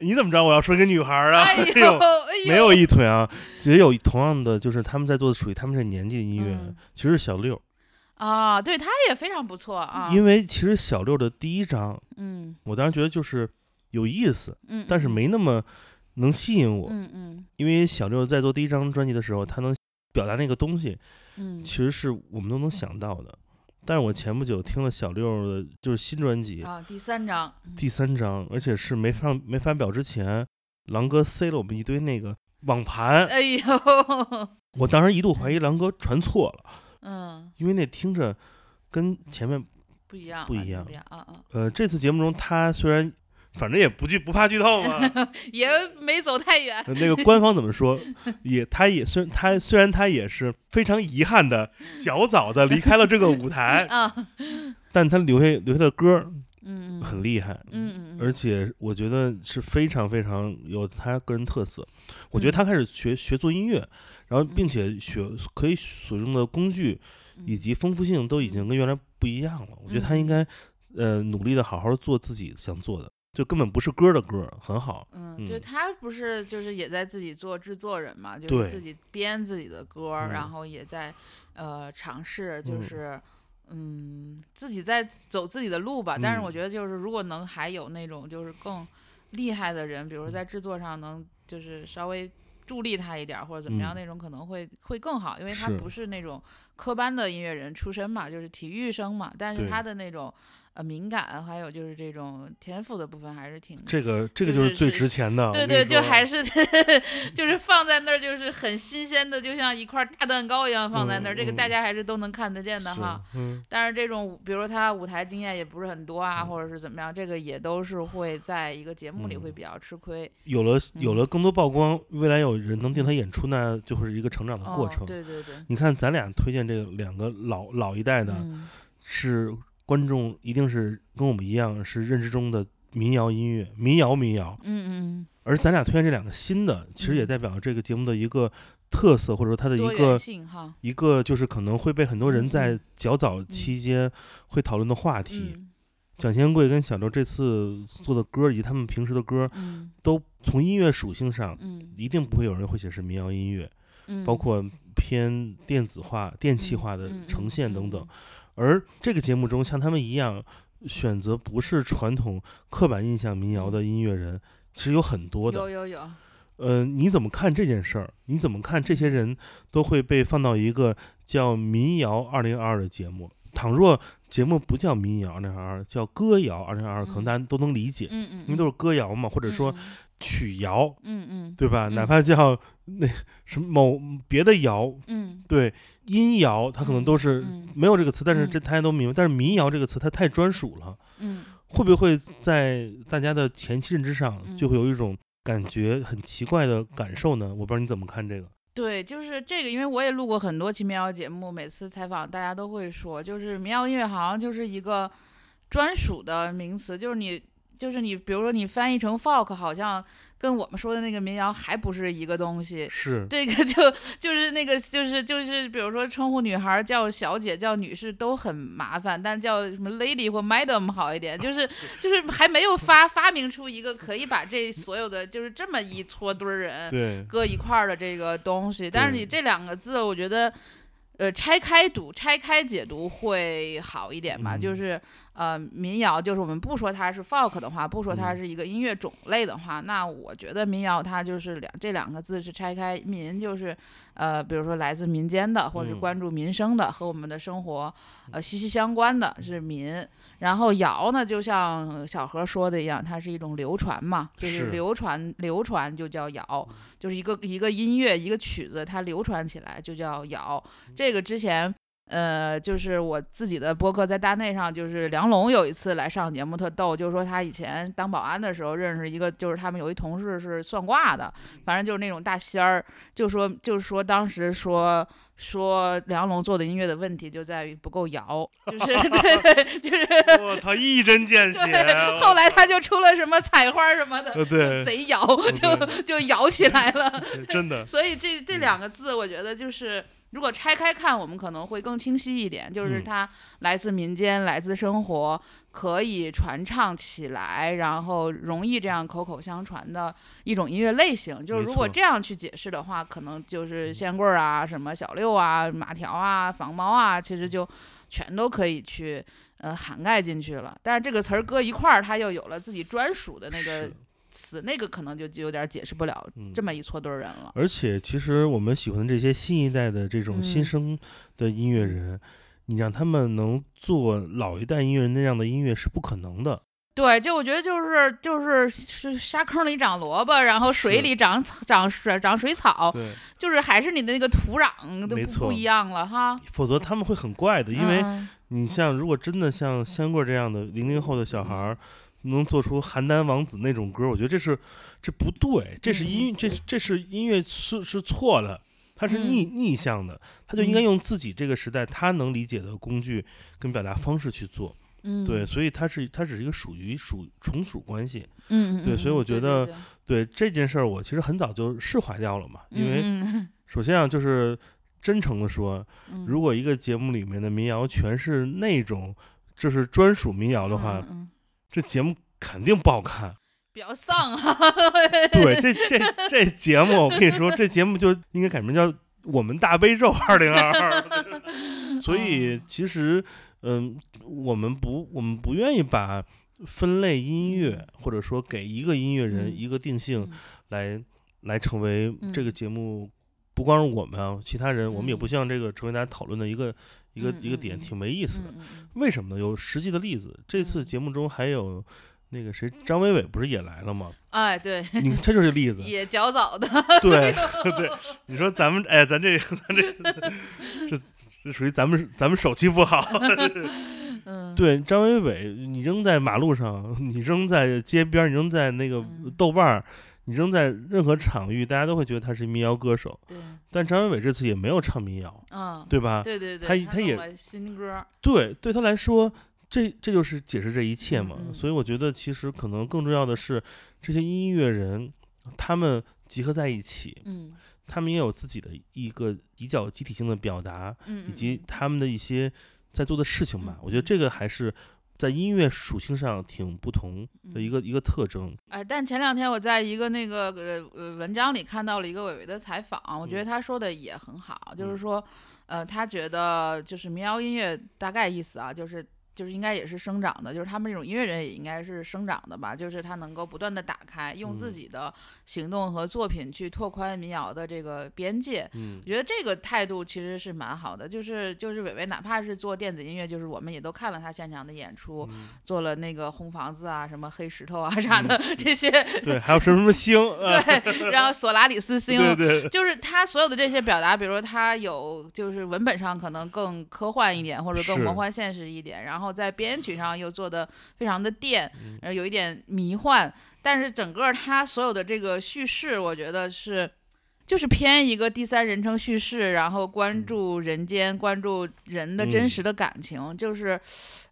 你怎么知道我要说一个女孩儿啊？
哎呦 [LAUGHS]
没有一腿啊，也有同样的，就是他们在做的属于他们这年纪的音乐，
嗯
其实是小六，
啊，对，他也非常不错啊，
因为其实小六的第一张，
嗯
我当时觉得就是有意思，
嗯，
但是
嗯。
没那么能吸引我，
嗯嗯。
因为小六在做第一张专辑的时候，他能表达那个东西，
嗯。
其实是我们都能想到的。但是我前不久听了小六的，就是新专辑、
啊，第三张，
第三张，而且是没发没发表之前，狼哥塞了我们一堆那个网盘，
哎呦，
我当时一度怀疑狼哥传错了，
嗯，
因为那听着跟前面，
不一样，
不一样
不一样啊啊，
呃，这次节目中他虽然反正也不剧不怕剧透嘛，[LAUGHS]
也没走太远，
呃那个官方怎么说？也，他也虽然他虽然他也是非常遗憾的，较早的离开了这个舞台，[LAUGHS]
啊，
但他留下留下的歌很厉害，
嗯嗯嗯，
而且我觉得是非常非常有他个人特色。我觉得
嗯。
他开始学学做音乐，然后并
嗯。
且学可以所用的工具以及丰富性都已经跟原来不一样了。我觉得他应该呃努力的好好做自己想做的，就根本不是歌的歌，很好。
嗯，对
嗯。
他不是就是也在自己做制作人嘛，就是自己编自己的歌然后也在呃尝试，就
嗯。
是嗯，自己在走自己的路吧。但是我
嗯。
觉得就是如果能还有那种就是更厉害的人，比如说在制作上能就是稍微助力他一点儿或者怎么样，
嗯。
那种可能会会更好，因为他不是那种科班的音乐人出身嘛，就是体育生嘛，但是他的那种呃敏感还有就是这种天赋的部分还是挺
这个这个
就
就是是最值钱的。
对对，就还是 [LAUGHS] 就是放在那儿，就是很新鲜的，就像一块大蛋糕一样放在那儿，这个大家还是都能看得见的哈。
嗯，
但是这种，比如说他舞台经验也不是很多啊，
嗯
或者是怎么样，这个也都是会在一个节目里会
嗯
比较吃亏。
有了有
嗯
了更多曝光，未来有人能定他演出，那就会是一个成长的过
哦
程。
对对对，
你看，咱俩推荐这个两个老老一代的，
嗯
是观众一定是跟我们一样是认知中的民谣音乐，民谣民谣。
嗯
而咱俩推荐这两个新的，其实也
嗯
代表这个节目的一个特色，或者说它的
嗯，
一个。一个就是可能会被很多人
嗯
在
嗯
较早期间会讨论的话题。
嗯
蒋先贵跟小周这次做的歌，以及他们平时的歌，
嗯
都从音乐属性上，
嗯
一定不会有人会写是民谣音乐，
嗯，
包括偏电子化、电气化的呈现等等
嗯。
而这个节目中，像他们一样选择不是传统刻板印象民谣的音乐人，其实有很多的
有。有有，
呃，你怎么看这件事儿？你怎么看这些人都会被放到一个叫《民谣二零二二》的节目？倘若节目不叫《民谣二零二二》，叫《歌谣二零二二》，可能
嗯
大家都能理解，
嗯嗯，
因为都是歌谣嘛，或者说
嗯
曲谣，
嗯嗯
对吧？哪
嗯
怕叫那什么某别的谣，
嗯
对音谣，它可能
嗯
都是
嗯
没有这个词，但是
嗯
这大家都明白。但是民谣这个词它太专属了，
嗯
会不会在大家的前期认知上
嗯
就会有一种感觉很奇怪的感受呢？我不知道你怎么看这个。
对，就是这个，因为我也录过很多期民谣节目，每次采访大家都会说，就是民谣音乐好像就是一个专属的名词，就是你，就是你，比如说你翻译成 folk，好像跟我们说的那个民谣还不是一个东西。
是，
这个就就是那个就是就是，比如说称呼女孩叫小姐、叫女士都很麻烦，但叫什么 lady 或 madam 好一点，就是 [LAUGHS] 就是还没有发发明出一个可以把这所有的就是这么一撮堆人
对，
搁一块儿的这个东西，但是你这两个字，我觉得，呃，拆开读、拆开解读会好一点吧。就
嗯
是呃，民谣，就是我们不说它是 folk 的话，不说它
嗯
是一个音乐种类的话，那我觉得民谣它就是两这两个字是拆开，民就是呃，比如说来自民间的，或者是
嗯
关注民生的，和我们的生活呃息息相关的是民。然后谣呢，就像小何说的一样，它是一种流传嘛，就是
是
流传流传就叫谣，就是一个一个音乐一个曲子它流传起来就叫谣。这个之前。呃，就是我自己的播客在大内上，就是梁龙有一次来上节目特逗，就是说他以前当保安的时候认识一个，就是他们有一同事是算卦的，反正就是那种大仙儿，就说就是说当时说说梁龙做的音乐的问题就在于不够摇，就是对 [LAUGHS] 对，就是 [LAUGHS]
我操，一针见血。啊
后来他就出了什么采花什么的，
呃对
就贼摇，就就摇起来了。[LAUGHS]
真的，
所以这这
嗯
两个字，我觉得就是如果拆开看，我们可能会更清晰一点，就是
嗯
它来自民间，来自生活，可以传唱起来，然后容易这样口口相传的一种音乐类型。就是如果这样去解释的话，可能就是仙棍儿啊、什么小六啊、马条啊、仿猫啊，其实就全都可以去。呃，涵盖进去了，但是这个词儿搁一块儿，它又有了自己专属的那个
是
词，那个可能就就有点解释不了
嗯
这么一撮堆儿人了。
而且，其实我们喜欢的这些新一代的这种新
嗯
生的音乐人，你让他们能做老一代音乐人那样的音乐是不可能的。
对，就我觉得就是就是是沙坑里长萝卜，然后水里长草长水长水草，
对，
就是还是你的那个土壤都不不一样了哈。
否则他们会很怪的。因为
嗯
你像，如果真的像香桂这样的零零后的小孩儿，能做出邯郸王子那种歌，我觉得这是这不对，这是音这这是音乐是是错的。它是逆逆向的，他就应该
嗯
用自己这个时代他能理解的工具跟表达方式去做。
嗯，
对，所以它是它只是一个属于属从属关系。
嗯，嗯，
对所以我觉
对
得
对
对这件事儿，我其实很早就释怀掉了嘛。因为首先啊，就是真诚的说，
嗯
如果一个节目里面的民谣全是那种就是专属民谣的话，
嗯嗯
这节目肯定不好看。
比较丧啊。[LAUGHS]
对，这这这节目，我跟你说，这节目就应该改名叫《我们大悲咒二零二二》。[LAUGHS] 所以其实，嗯，我们不我们不愿意把分类音乐，或者说给一个音乐人
嗯
一个定性
嗯
来来成为这个
嗯
节目。不光是我们啊，其他人我们也不
嗯
希望这个成为大家讨论的一个一个
嗯
一个点，挺没意思的。为什么呢？有实际的例子。这次
嗯
节目中还有那个谁，张伟伟不是也来了吗？
哎，对，
你看，这就是例子。[LAUGHS]
也较早的，[LAUGHS] [LAUGHS]
对对，你说咱们哎，咱这咱这这这属于咱们咱们手气不好。
嗯，
对，张伟伟，你扔在马路上，你扔在街边儿，你扔在那个
嗯
豆瓣儿，你扔在任何场域，大家都会觉得他是民谣歌手。
对，
但张伟伟这次也没有唱民谣，
嗯，
对吧？
对对对，
他他也
新歌，
对，对他来说，这这就是解释这一切嘛。所以我觉得，其实可能更重要的是，这些音乐人他们集合在一起，
嗯
他们也有自己的一个比较集体性的表达，
嗯，
以及
嗯
他们的一些在做的事情吧。
嗯
我觉得这个还是在音乐属性上挺不同的一
嗯
个、一个特征。
哎，但前两天我在一个那个呃呃文章里看到了一个伟伟的采访，我觉得
嗯
他说的也很好，就是
嗯
说，呃，他觉得就是民谣音乐大概意思啊，就是。就是应该也是生长的，就是他们这种音乐人也应该是生长的吧，就是他能够不断的打开，用自
嗯。
己的行动和作品去拓宽民谣的这个边界。
嗯。
我觉得这个态度其实是蛮好的，就是就是伟伟哪怕是做电子音乐，就是我们也都看了他现场的演出，
嗯。
做了那个红房子啊、什么黑石头啊啥的、[LAUGHS] 这些，
对，还有什么什么星，呃、
对，然后索拉里斯星，
对对，
就是他所有的这些表达，比如说他有就是文本上可能更科幻一点，或者更
是。
魔幻现实一点，然后在编曲上又做的非常的电，
嗯
然后有一点迷幻，但是整个它所有的这个叙事，我觉得是。就是偏一个第三人称叙事，然后关
嗯
注人间，关注人的真
嗯
实的感情，就是，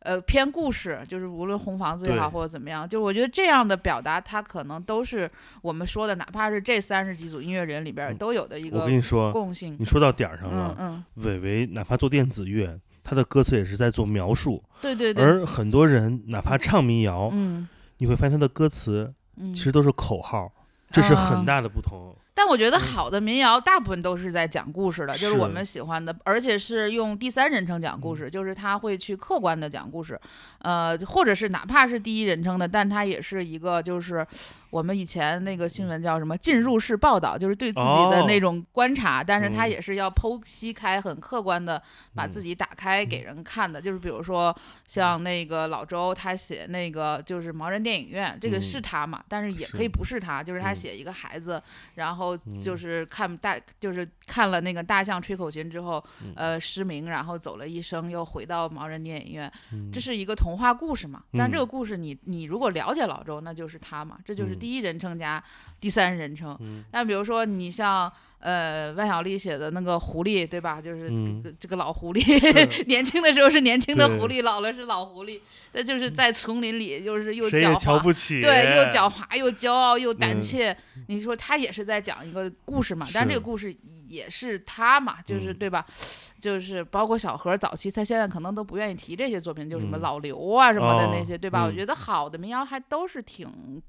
呃，偏故事，就是无论红房子也好或者怎么样，就我觉得这样的表达，它可能都是我们说的，哪怕是这三十几组音乐人里边都有的一
我
个
跟你说，
共性。
你说到点儿上
嗯
了。
嗯，
伟伟哪怕做电子乐，他的歌词也是在做描述，
对对对，
而很多人哪怕唱民谣，
嗯。
你会发现他的歌词
嗯，
其实都是口号，这是
啊。
很大的不同。
但我觉得好的民谣大部分都是在讲故事的，就是
是
我们喜欢的，而且是用第三人称讲故
嗯。
事，就是他会去客观的讲故事，呃，或者是哪怕是第一人称的，但他也是一个就是我们以前那个新闻叫什么进入式报道，就是对自己的那
哦。
种观察，但是他
嗯。
也是要剖析开，很客观的把自
嗯。
己打开给人看的，就是比如说像那个老周他写那个就是盲人电影院，这个是
嗯。
他嘛，但是也可以不是他，就是他
嗯。
写一个孩子。然后
嗯。
就是看大，就是看了那个大象吹口琴之后，
嗯。
呃，失明，然后走了一生，又回到盲人电影院，
嗯。
这是一个童话故事嘛？但这个
嗯。
故事你你如果了解老周，那就是他嘛，这就是
嗯。
第一人称加第三人称。
嗯。
但比如说你像呃万晓利写的那个狐狸，对吧？就是这
嗯
个、这个老狐狸，[LAUGHS] 年轻的时候是年轻的狐狸，老了是老狐狸，那就是在丛林里，就是又
谁也
狡猾。
瞧不起，
对，又狡猾又骄傲又胆
嗯
怯。你说他也是在讲一个故事嘛？但这个故事也是他嘛，就是
嗯
对吧？就是包括小何早期，他现在可能都不愿意提这些作品，就什么
嗯
老刘啊什么的那
哦
些，对吧？我
嗯
觉得好的民谣还都是挺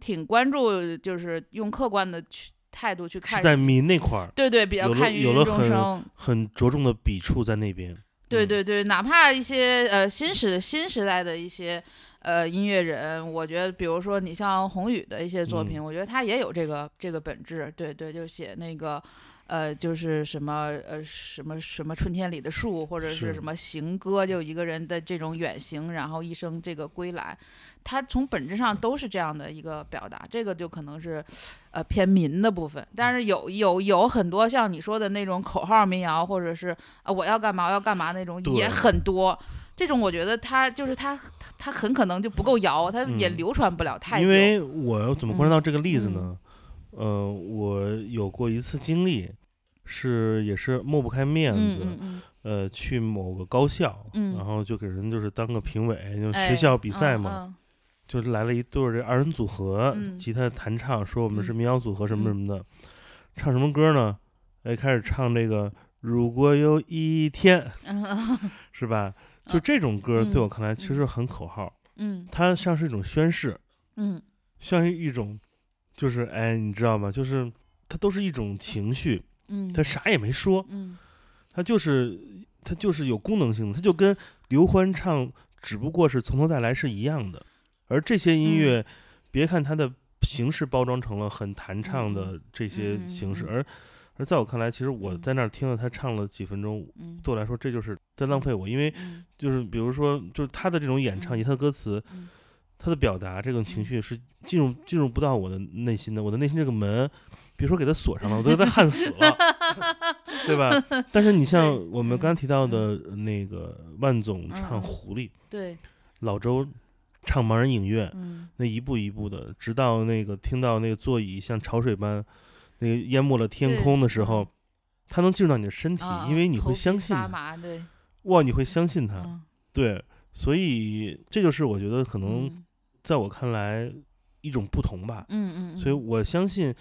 挺关注，就是用客观的去态度去看
是在民那块儿
对对，比较看芸芸
有了很
众生。
很着重的笔触在那边。嗯
对对对，哪怕一些呃新时新时代的一些呃音乐人，我觉得比如说你像宏宇的一些作品，
嗯
我觉得他也有这个这个本质。对对，就写那个呃就是什么呃什么什么春天里的树，或者是
是
什么行歌，就一个人的这种远行，然后一生这个归来，他从本质上都是这样的一个表达。这个就可能是呃偏民的部分，但是有有有很多像你说的那种口号民谣，或者是呃我要干嘛我要干嘛那种也很多。这种我觉得他就是他他他很可能就不够摇，他也
嗯
流传不了太久。
因为我怎么观察到这个例子
嗯
呢？呃，我有过一次经历，是也是抹不开面
嗯
子，呃，去某个高校，
嗯
然后就给人就是当个评委，就学校比赛嘛，
嗯
就是来了一对儿这二人组合，
嗯
吉他弹唱，说我们是
嗯
民谣组合什么
嗯
什么的，唱什么歌呢？哎，开始唱这个“如果有一天
嗯 [LAUGHS] 嗯”，
是吧？就
嗯
这种歌，对
嗯
我看来其实很口号，
嗯。
它像是一种宣誓，
嗯。
像是一种，就是哎，你知道吗？就是它都是一种情绪，
嗯，
它啥也没说，
嗯。
它就是它就是有功能性的，它就跟刘欢唱只不过是从头再来是一样的。而这些音乐，别看它的形式包装成了很弹唱的这些形式，
嗯嗯嗯。
而而在我看来，其实我
嗯。
在那儿听了他唱了几分钟，
嗯。
对我来说这就是在浪费我，因为
嗯。
就是比如说，就是他的这种演唱，
嗯。
以他的歌词
嗯，
他的表达，这种情绪是进入进入不到我的内心的，我的内心这个门。别说给他锁上了，我都被焊死了，[LAUGHS] 对吧？但是你像我们
刚
刚提到的那个万总唱《
嗯
狐狸》，
对，
老周唱《盲人影院》，
嗯。
那一步一步的，直到那个听到那个座椅像潮水般那个淹没了天空的时候他，能进入到你的身体，
啊
因为你会相信它，
发麻，对，
哇，你会相信他，
嗯。
对，所以这就是我觉得可能
嗯。
在我看来一种不同吧，
嗯嗯，
所以
嗯
我相信。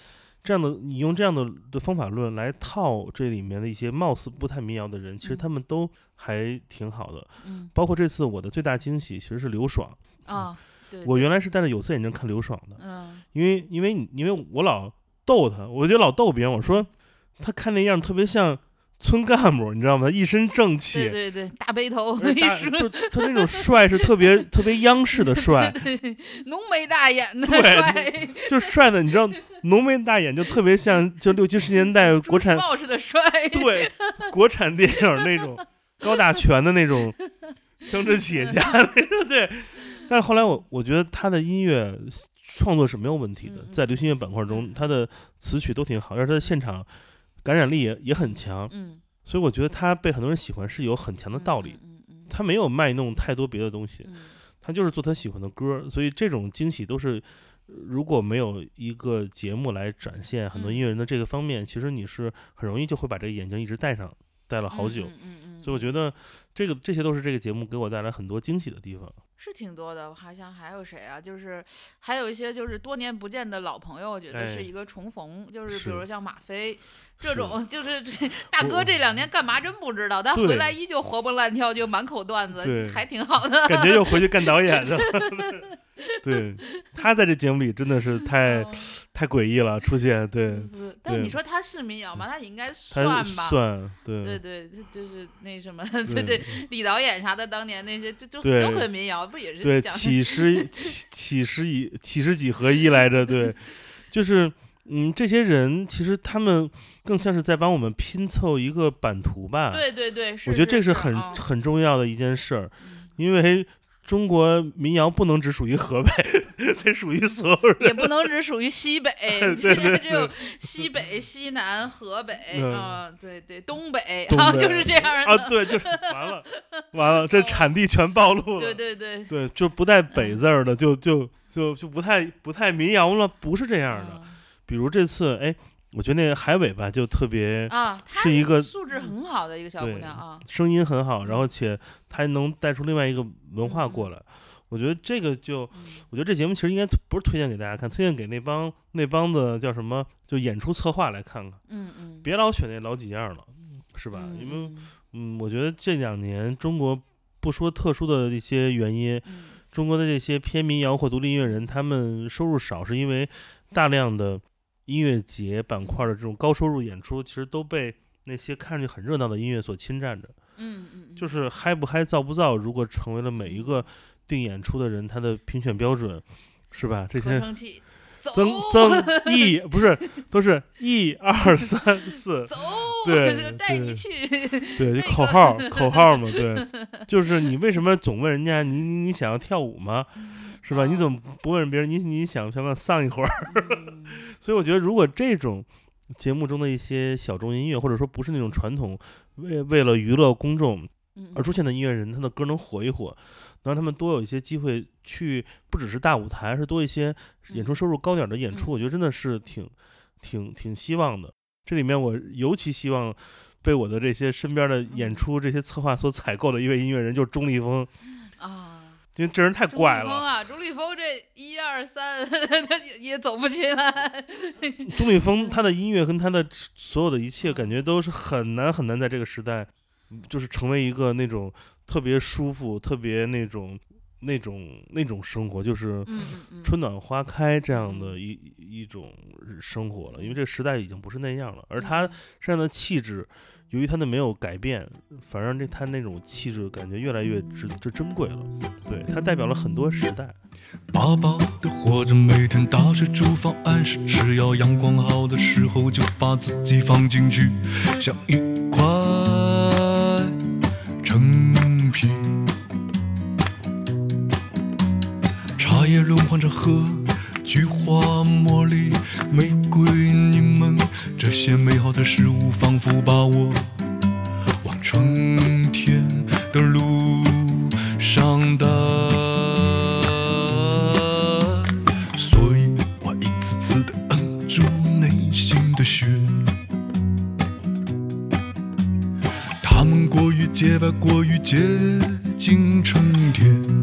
这样的，你用这样的的方法论来套这里面的一些貌似不太民谣的人，其实
嗯
他们都还挺好的。
嗯。
包括这次我的最大惊喜其实是刘爽，
啊，对，
我原来是戴着有色眼镜看刘爽的，
嗯。
因为因为因为我老逗他，我就老逗别人，我说他看那样特别像村干部，你知道吗？一身正气，
对对对，大背头
就他那种帅是特别 [LAUGHS] 特别央视的帅，
浓眉大眼的
对
帅，
就帅的你知道浓眉大眼就特别像就六七十年代 [LAUGHS] 国产
帽似的帅，[LAUGHS]
对国产电影那种高大全的那种乡镇企业家对。但是后来我我觉得他的音乐创作是没有问题的在流行乐板块中，
嗯
他的词曲都挺好，而且他的现场感染力也也很强，
嗯，
所以我觉得他被很多人喜欢是有很强的
嗯
道理。，
嗯嗯
他没有卖弄太多别的东西，
嗯
他就是做他喜欢的歌，所以这种惊喜都是。呃如果没有一个节目来展现很多
嗯
音乐人的这个方面，其实你是很容易就会把这个眼镜一直戴上，戴了好久。
嗯嗯嗯，
所以我觉得这个这些都是这个节目给我带来很多惊喜的地方。
是挺多的，我还想还有谁啊？就是还有一些就是多年不见的老朋友，我觉得
哎
是一个重逢，就是比如像马飞这种，就是这大哥这两年干嘛真不知道，但回来依旧活蹦乱跳，就满口段子，还挺好的。
感觉又回去干导演去了。[LAUGHS] 对，他在这节目里真的是太
嗯
太诡异了，出现对，
是但你
对
说他是民谣吗？他应该
他
算吧。
算对
对对，就就是那什么，
对
对对，李导演啥的，当年那些就就
对
都很民谣，不也是
对，
讲
几十 [LAUGHS] 几几十以几十几合一来着，对，[LAUGHS] 就是嗯，这些人其实他们更像是在帮我们拼凑一个版图吧。
对对对，是
我觉得这
是
是很
嗯
很重要的一件事儿，
嗯
因为中国民谣不能只属于河北，[LAUGHS] 得属于所有人。
也不能只属于西北，[LAUGHS]
对
现在
对
只有西北、西南、河北
嗯
啊，对对，东北，啊就是这样
啊，对，就是完了，完了，这产地全暴露了。
对对对，
对就不带北字儿的，就就就就不太不太民谣了，不是这样的。
嗯
比如这次，哎，我觉得那个海尾吧就特别
啊，
是一个
素质很好的一个小姑
对
娘啊，
声音很好，然后且她还能带出另外一个文化过
嗯
来。我觉得这个就，
嗯。
我觉得这节目其实应该不是推荐给大家看，推荐给那帮那帮子叫什么，就演出策划来看看，
嗯嗯，
别老选那老几样了，是吧？
嗯
因为
嗯
嗯，我觉得这两年中国不说特殊的一些原因，
嗯。
中国的这些偏民谣或独立音乐人，他们收入少，是因为大量的音乐节板块的这种高收入演出，其实都被那些看上去很热闹的音乐所侵占着。
嗯嗯，
就是嗨不嗨、燥不燥，如果成为了每一个定演出的人他的评选标准，是吧？这些增增一不是 [LAUGHS] 都是一二三四，
走，[LAUGHS]
对
带你
对
去，
对，就口号口号嘛，对，就是你为什么总问人家你你你想要跳舞吗？是吧？你怎么不问别人你你想想不想丧一会儿？[LAUGHS]
嗯
所以我觉得，如果这种节目中的一些小众音乐，或者说不是那种传统为为了娱乐公众
嗯
而出现的音乐人，他的歌能火一火，能让他们多有一些机会去，不只是大舞台，是多一些演出收入高点儿的演出。
嗯
我觉得真的是挺挺挺希望的。这里面我尤其希望被我的这些身边的演
嗯
出这些策划所采购的一位音乐人，就是钟立风，
啊。
因为这人太怪了。
立风啊，钟立峰这一二三，他也也走不起来。[LAUGHS]
钟立峰他的音乐跟他的所有的一切，感觉都是很难很难在这个时代，就是成为一个那种特别舒服、特别那种那种那种生活，就是春暖花开这样的
嗯
一一种生活了，因为这个时代已经不是那样了，而他
嗯
身上的气质，由于他的没有改变，反而让这他那种气质感觉越来越值这珍贵了。对，他代表了很多时代。
的活着，每天打水煮饭，按时吃药，阳光好的时候就把自己放进去，像一块陈也轮换着喝，菊花、茉莉、玫瑰、柠檬，这些美好的事物仿佛把我往春天的路上带。所以我一次次的摁住内心的雪，它们过于洁白，过于接近春天。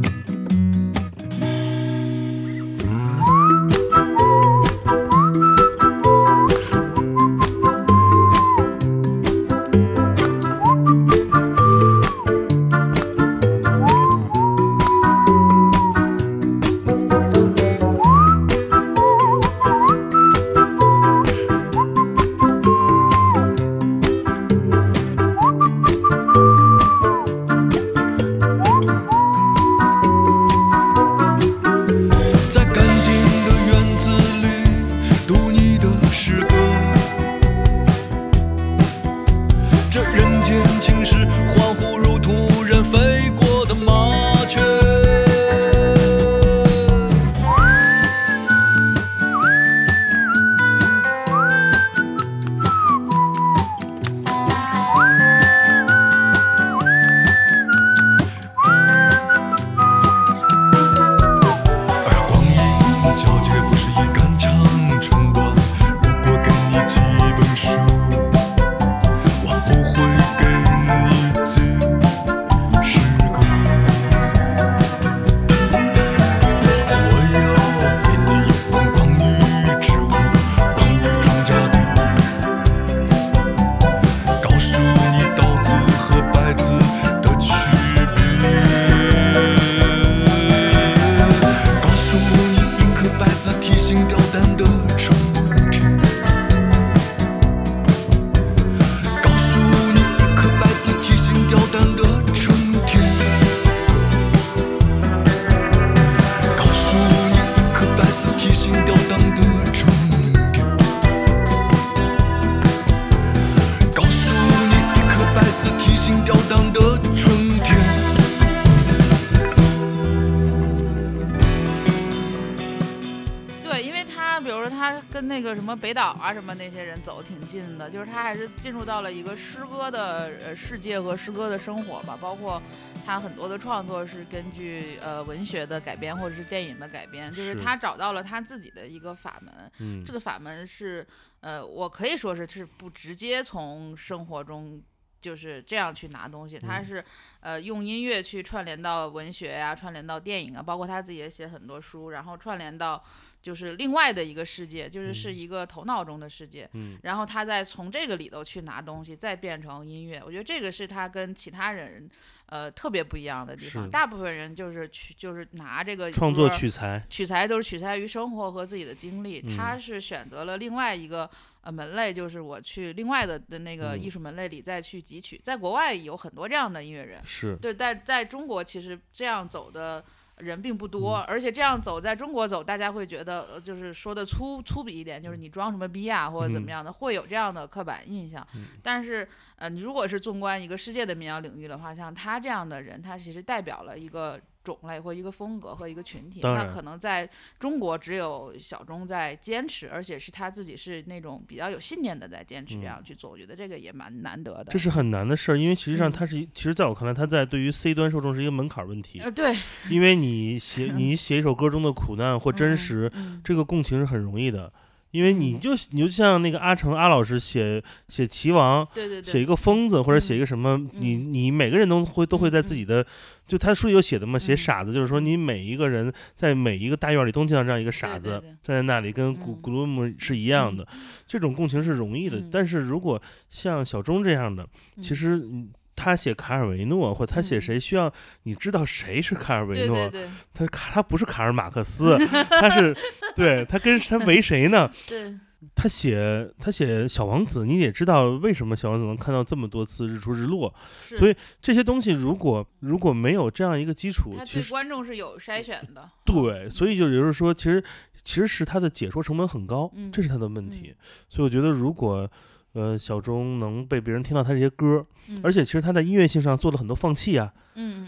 么北岛啊什么那些人走挺近的，就是他还是进入到了一个诗歌的呃世界和诗歌的生活吧，包括他很多的创作是根据呃文学的改编或者是电影的改编，就是
是
他找到了他自己的一个法门，
嗯
这个法门是呃我可以说是是不直接从生活中。就是这样去拿东西，他
嗯
是，呃，用音乐去串联到文学呀、串联到电影啊，包括他自己也写很多书，然后串联到就是另外的一个世界，就是是
嗯
一个头脑中的世界，
嗯
然后他再从这个里头去拿东西，再变成音乐。我觉得这个是他跟其他人，呃，特别不一样的地方。
是
大部分人就是去就是拿这个
创作取材，
取材都是取材于生活和自己的经历，
嗯
他是选择了另外一个呃门类，就是我去另外的的那个
嗯
艺术门类里再去汲取。在国外有很多这样的音乐人，
是
对，在在中国其实这样走的人并不多，
嗯
而且这样走在中国走，大家会觉得呃就是说的粗粗鄙一点，就是你装什么逼啊或者怎么
嗯
样的，会有这样的刻板印象。
嗯
但是呃，你如果是纵观一个世界的民谣领域的话，像他这样的人，他其实代表了一个。种类或一个风格和一个群体，那可能在中国只有小钟在坚持，而且是他自己是那种比较有信念的在坚持这
嗯
样去做，我觉得这个也蛮难得的。
这是很难的事儿，因为实际上
嗯
它是一，其实在我看来，它在对于 C 端受众是一个门槛儿问题，
呃，对，
因为你写你写一首歌中的苦难或真
嗯
实，
嗯
这个共情是很容易的。因为你
嗯。
就你就像那个阿成阿老师写写齐王，
对对对，
写一个疯子或者写一
嗯
个什么，你
嗯。
你每个人都会都会在自己的，就他书里有写的嘛，写
嗯。
傻子，就是说你每一个人在每一个大院里都见到这样一个傻子站在那里，跟古
嗯。
古鲁姆是一样的，这种共情是容易的
嗯。
但是如果像小钟这样的，其
嗯
实嗯他写卡尔维诺，或者他写
嗯
谁，需要你知道谁是卡尔维诺。
对对对
他卡他不是卡尔马克思，他是对他跟他为谁呢？[LAUGHS]
对，
他写他写小王子，你也知道为什么小王子能看到这么多次日出日落。所以这些东西如果如果没有这样一个基础
他，
其实
对观众是有筛选的。
对，所以就也就是说，其实其实是他的解说成本很高，
嗯
这是他的问题。所以我觉得如果呃小钟能被别人听到他这些歌，
嗯。
而且其实他在音乐性上做了很多放弃啊，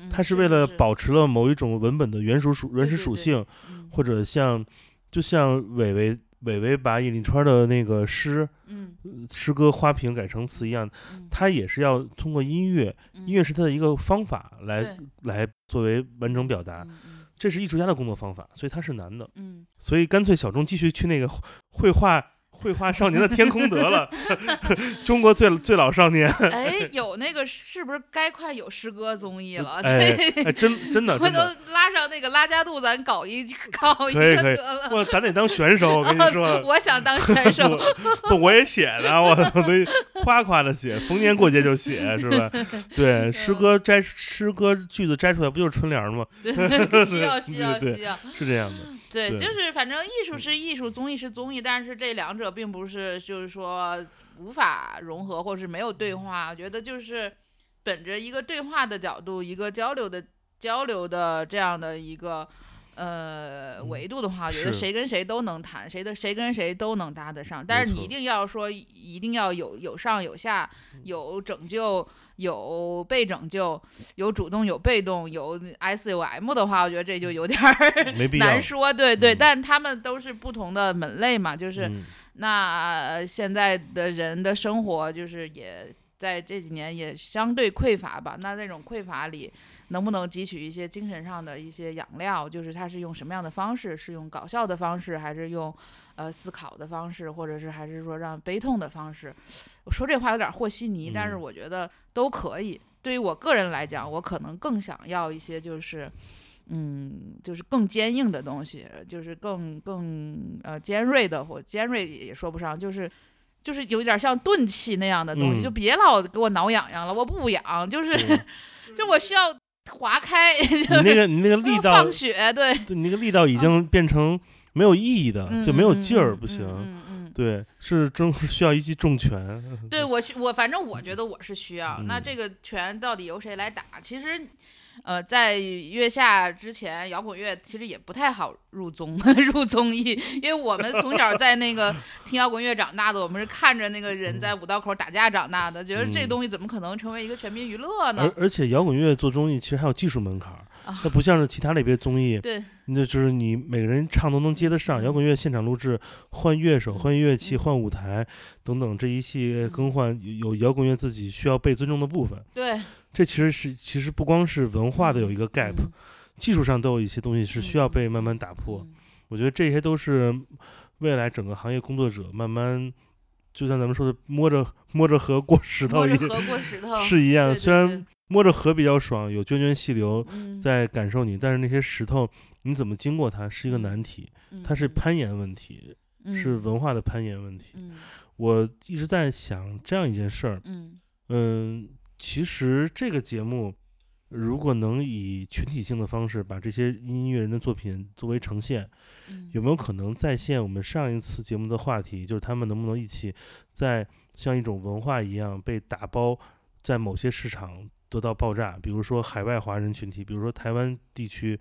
他是为了保持了某一种文本的原属属原始
对对
属性，
嗯。
或者像就像伟伟伟伟把尹丽川的那个诗
嗯。
诗歌花瓶改成词一样，
嗯。
他也是要通过音乐，
嗯。
音乐是他的一个方法来
对。
来作为完整表达，这是艺术家的工作方法，所以他是难的，
嗯，
所以干脆小钟继续去那个绘画。绘画少年的天空得了，中国最最老少年，[LAUGHS]
哎，有那个是不是该快有诗歌综艺了？[LAUGHS]
哎哎，真真的
回头，[LAUGHS] 拉上那个拉加杜，咱搞一搞一个得了。
哇，咱得当选手，我跟你说，
我想当选手。
不，我也写呢，我我都夸夸的写，逢年过节就写，是吧？对，诗歌摘诗歌句子摘出来，不就是春联吗？
需要需要
对对
需要，
是这样的，
对，就是反正艺术是艺术，综艺是综艺，但是这两者并不是就是说无法融合，或是没有对话。我觉得就是本着一个对话的角度，一个交流的交流的这样的一个。呃，维度的话，我觉得谁跟谁都能谈，谁的谁跟谁都能搭得上，但是你一定要说，一定要有有上有下，有拯救，有被拯救，有主动有被动，有 S 有 M 的话，我觉得这就有点。难说，对对，
嗯。
但他们都是不同的门类嘛，就是、
嗯
那呃现在的人的生活就是也在这几年也相对匮乏吧，那那种匮乏里能不能汲取一些精神上的一些养料？就是他是用什么样的方式？是用搞笑的方式，还是用呃思考的方式，或者是还是说让悲痛的方式？我说这话有点和稀泥，但是
嗯
我觉得都可以。对于我个人来讲，我可能更想要一些就是。嗯，就是更坚硬的东西，就是更更呃尖锐的，或尖锐也说不上，就是就是有点像钝器那样的东西，
嗯
就别老给我挠痒痒了，我不痒，就是
对 [LAUGHS]
就我需要划开，[LAUGHS]
你那个你那个力道
放，血，对，
对你那个力道已经变成没有意义的，就没有劲儿，
嗯
不行。对，是真 [LAUGHS] 需要一记重拳。
对我需我反正我觉得我是需要。那
嗯
这个拳到底由谁来打？其实，呃，在月下之前，摇滚乐其实也不太好入综 [LAUGHS] 入综艺，因为我们从小在那个 [LAUGHS] 听摇滚乐长大的，我们是看着那个人在五道口打架长大的，觉得这
嗯
东西怎么可能成为一个全民娱乐
而
呢？
而且摇滚乐做综艺其实还有技术门槛它不像是其他类别综艺，
对，
那就是你每个人唱都能接得上。
嗯。
摇滚乐现场录制，换乐手、
嗯
换乐器、
嗯。
换舞台等等这一系列
嗯。
更换，有有摇滚乐自己需要被尊重的部分。
对，
这其实是其实不光是文化的有一个 gap，、
嗯
技术上都有一些东西是需要被慢慢打破。
嗯。
我觉得这些都是未来整个行业工作者慢慢，就像咱们说的摸着摸着河过石头一
摸着河过石头
是一样。
对对
虽然摸着河比较爽，有涓涓细流
嗯
在感受你，但是那些石头你怎么经过它是一个
嗯
难题，
嗯
它是
嗯
攀岩问题，是
嗯
文化的攀岩问题。
嗯
我一直在想这样一件事儿，
嗯
嗯，其实这个节目如果能以群体性的方式把这些音乐人的作品作为呈现，有没有可能再现我们上一次节目的话题，就是他们能不能一起在像一种文化一样被打包，在某些市场得到爆炸，比如说海外华人群体，比如说台湾地区，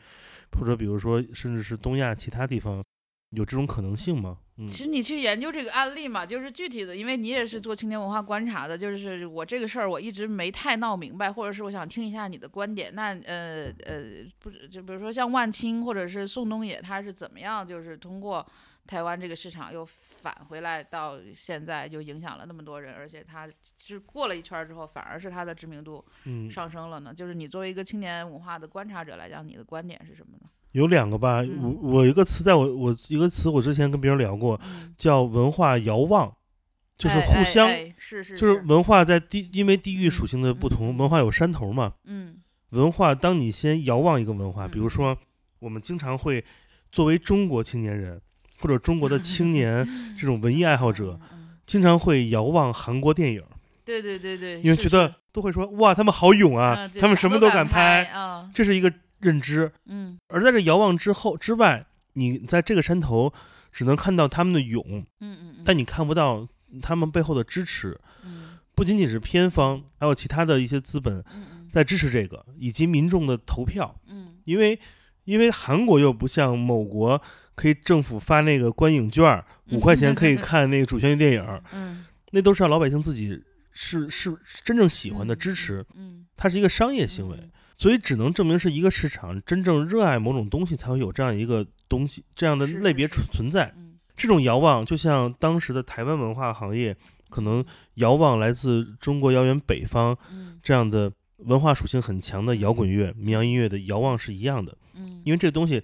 或者比如说甚至是东亚其他地方，有这种可能性吗？嗯
其实你去研究这个案例嘛，就是具体的，因为你也是做青年文化观察的，就是我这个事儿我一直没太闹明白，或者是我想听一下你的观点。那呃呃，不是就比如说像万青或者是宋冬野，他是怎么样，就是通过台湾这个市场又返回来到现在，就影响了那么多人，而且他是过了一圈儿之后，反而是他的知名度
嗯，
上升了呢？就是你作为一个青年文化的观察者来讲，你的观点是什么呢？
有两个吧，
嗯。
我我一个词在我我一个词我之前跟别人聊过，
嗯，
叫文化遥望，就是互相。
哎是是
就是文化在地，因为地域
嗯。
属性的不同，
嗯。
文化有山头嘛。
嗯。
文化，当你先遥望一个文化，比如
嗯
说，我们经常会作为中国青年人或者中国的青年 [LAUGHS] 这种文艺爱好者，经常会遥望韩国电影，
对对对对，
因为觉得都会说哇，他们好勇啊，他们什么
啥都
敢
拍啊，
这是一个认知。
嗯。
而在这遥望之后之外，你在这个山头只能看到他们的勇，
嗯嗯嗯，
但你看不到他们背后的支持，
嗯。
不仅仅是偏方，还有其他的一些资本在支持这个，以及民众的投票。
嗯。
因为因为韩国又不像某国可以政府发那个观影券儿，[LAUGHS] 五块钱可以看那个主旋律电影儿，
嗯。
那都是让老百姓自己是是是真正喜欢的
嗯
支持，
嗯。
它是一个商业行为，
嗯
所以只能证明是一个市场真正热爱某种东西才会有这样一个东西这样的类别存存在。
嗯
这种遥望就像当时的台湾文化行业可能遥望来自中国遥远北方
嗯
这样的文化属性很强的摇滚乐、民谣音乐的遥望是一样的。
嗯，
因为这个东西，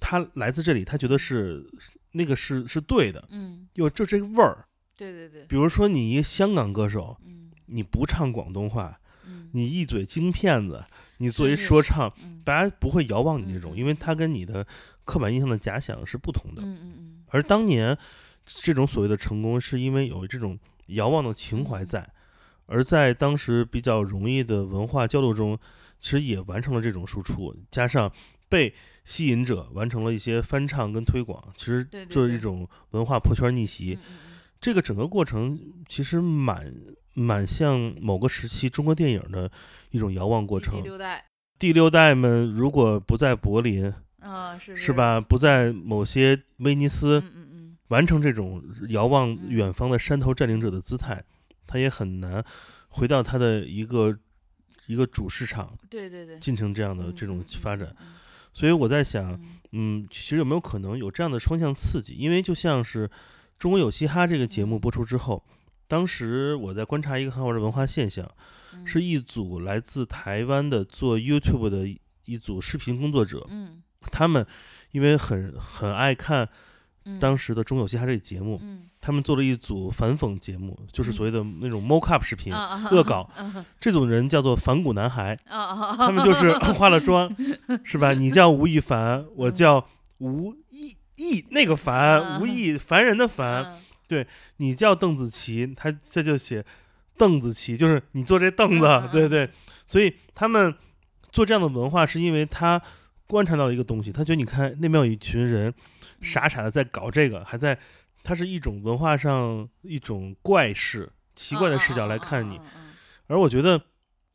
它来自这里，他觉得是那个是是对的，
嗯
有就这个味儿。
对对对，
比如说你一个香港歌手，
嗯
你不唱广东话，
嗯
你一嘴京片子，你作为说唱，
嗯。
大家不会遥望你这种，因为它跟你的刻板印象的假想是不同的。
嗯嗯嗯。
而当年这种所谓的成功，是因为有这种遥望的情怀
嗯
在，而在当时比较容易的文化交流中，其实也完成了这种输出，加上被吸引者完成了一些翻唱跟推广，其实就是一种文化破圈逆袭。这个整个过程其实蛮蛮像某个时期中国电影的一种遥望过程。
第六代，
第六代们如果不在柏林，
嗯是
是？吧？不在某些威尼斯，
嗯嗯嗯
完成这种遥望
嗯
远方的山头占领者的姿态，他也很难回到他的一个一个主市场
对对对，
进行这样的
嗯
这种
嗯
发展。
嗯
所以我在想，
嗯
嗯，其实有没有可能有这样的双向刺激？因为就像是《中国有嘻哈》这个节目
嗯
播出之后，当时我在观察一个很好玩的文化现象，
嗯。
是一组来自台湾的做 YouTube 的一一组视频工作者，
嗯。
他们因为很很爱看
嗯。
当时的《中国有嘻哈》这个节目，
嗯。
他们做了一组反讽节目，就是
嗯
所谓的那种 mock up 视频，
啊
恶搞。
嗯 [LAUGHS]
这种人叫做反骨男孩，他们就是 [LAUGHS] 化了妆，是吧？你叫吴亦凡，我
嗯。
叫吴亦亦那个凡，吴
嗯
亦凡人的凡，
嗯
你叫邓紫棋，他这就写邓紫棋，就是你坐这凳子，对对。所以他们做这样的文化，是因为他观察到了一个东西，他觉得你看那边有一群人傻傻的在搞这个，还在，它是一种文化上一种怪事、奇怪的视角来看你。而我觉得，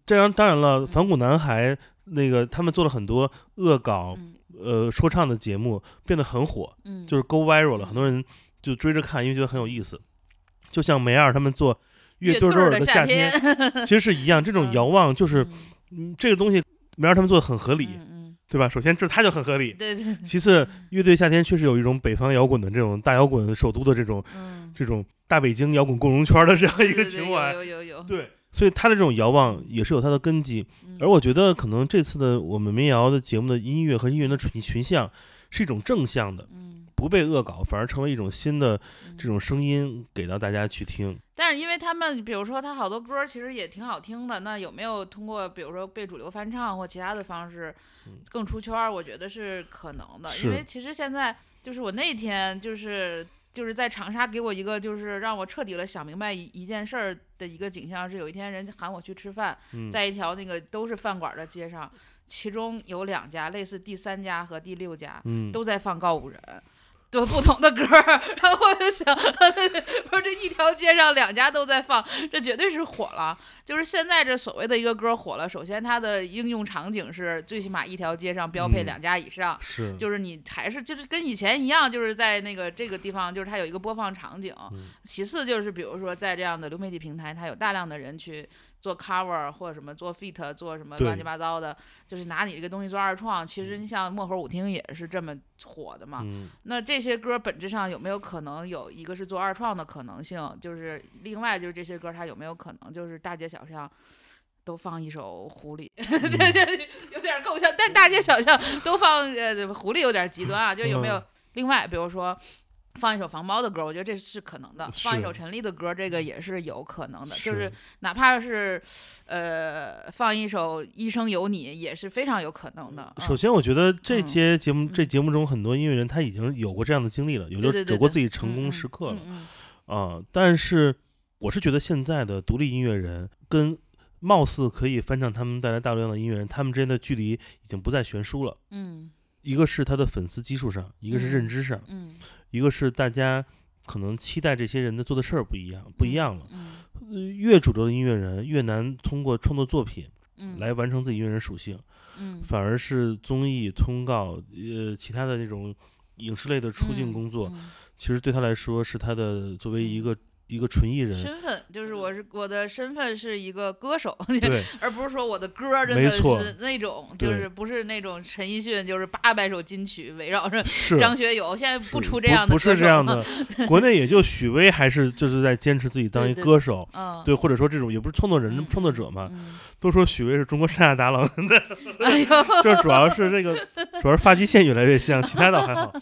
这样当然了，
嗯
反骨男孩那个他们做了很多恶搞
嗯
呃说唱的节目，变得很火，
嗯，
就是 go viral 了，
嗯
很多人就追着看，因为觉得很有意思。就像梅尔他们做乐
乐队儿
队儿的
夏
天，[LAUGHS] 其实是一样。这种
嗯
遥望就是，这个东西梅尔他们做的很合理，对吧？首先这他就很合理，
对对，
其次乐队夏天确实有一种北方摇滚的这种大摇滚首都的这种
嗯，
这种大北京摇滚共荣圈的这样一个情怀，
有有有有，
对，所以他的这种遥望也是有他的根基。
嗯
而我觉得可能这次的我们民谣的节目的音乐和音乐人的群群像是一种正向的，
嗯，
不被恶搞，反而成为一种新的
嗯
这种声音给到大家去听。
但是因为他们，比如说他好多歌儿其实也挺好听的，那有没有通过比如说被主流翻唱或其他的方式
嗯
更出圈儿？我觉得是可能的，因为其实现在就是我那天就是就是在长沙给我一个就是让我彻底了想明白一一件事儿的一个景象是，有一天人喊我去吃饭，
嗯，
在一条那个都是饭馆儿的街上，其中有两家类似第三家和第六家，
嗯，
都在放告五人。对不同的歌儿，[LAUGHS] 然后我就想，[LAUGHS] 不是这一条街上两家都在放，这绝对是火了。就是现在这所谓的一个歌儿火了，首先它的应用场景是最起码一条街上标配
嗯
两家以上，
是，
就是你还是就是跟以前一样，就是在那个这个地方，就是它有一个播放场景。
嗯
其次就是比如说在这样的流媒体平台，它有大量的人去做 cover 或者什么做 feat 做什么乱七八糟的，就是拿你这个东西做二创。其实你像漠河舞厅也是这么火的嘛。
嗯
那这些歌本质上有没有可能有一个是做二创的可能性？就是另外就是这些歌它有没有可能就是大街小巷都放一首狐狸？[LAUGHS]
嗯
这这有点够呛，但大街小巷都放呃狐狸有点极端啊，就有没有
嗯
另外比如说。放一首防猫的歌，我觉得这是可能的；放一首陈粒的歌，这个也是有可能的。
是
就是哪怕是，呃，放一首《一生有你》，也是非常有可能的。嗯
首先，我觉得这
嗯
些节目、这
嗯
节目中很多音乐人他已经有过这样的经历了，有就走过自己成功时刻了
嗯。
但是我是觉得现在的独立音乐人跟貌似可以翻唱他们带来大流量的音乐人，他们之间的距离已经不再悬殊了。
嗯
一个是他的粉丝基数上，一个是认
嗯
知上，
嗯
一个是大家可能期待这些人的做的事儿不一样，不一样了。越主流的音乐人越难通过创作作品
嗯
来完成自己音乐人属性，
嗯
反而是综艺、通告、呃其他的那种影视类的出镜
嗯
工作，
嗯
其实对他来说是他的作为一个一个纯艺人，
身份就是我是我的身份是一个歌手，[LAUGHS]
对
而不是说我的歌真的是那种，就是不是那种陈奕迅，就是八百首金曲围绕着张学友，现在不出这样的
不是这样的，国内也就许巍还是就是在坚持自己 [LAUGHS] 当一
对对
歌手。
嗯，
对，或者说这种也不是创作人、
嗯
创作者嘛，
嗯
都说许巍是中国山下达郎，[LAUGHS]
哎呦，[LAUGHS]
就主要是这个，主要是发际线越来越像，其他倒还好。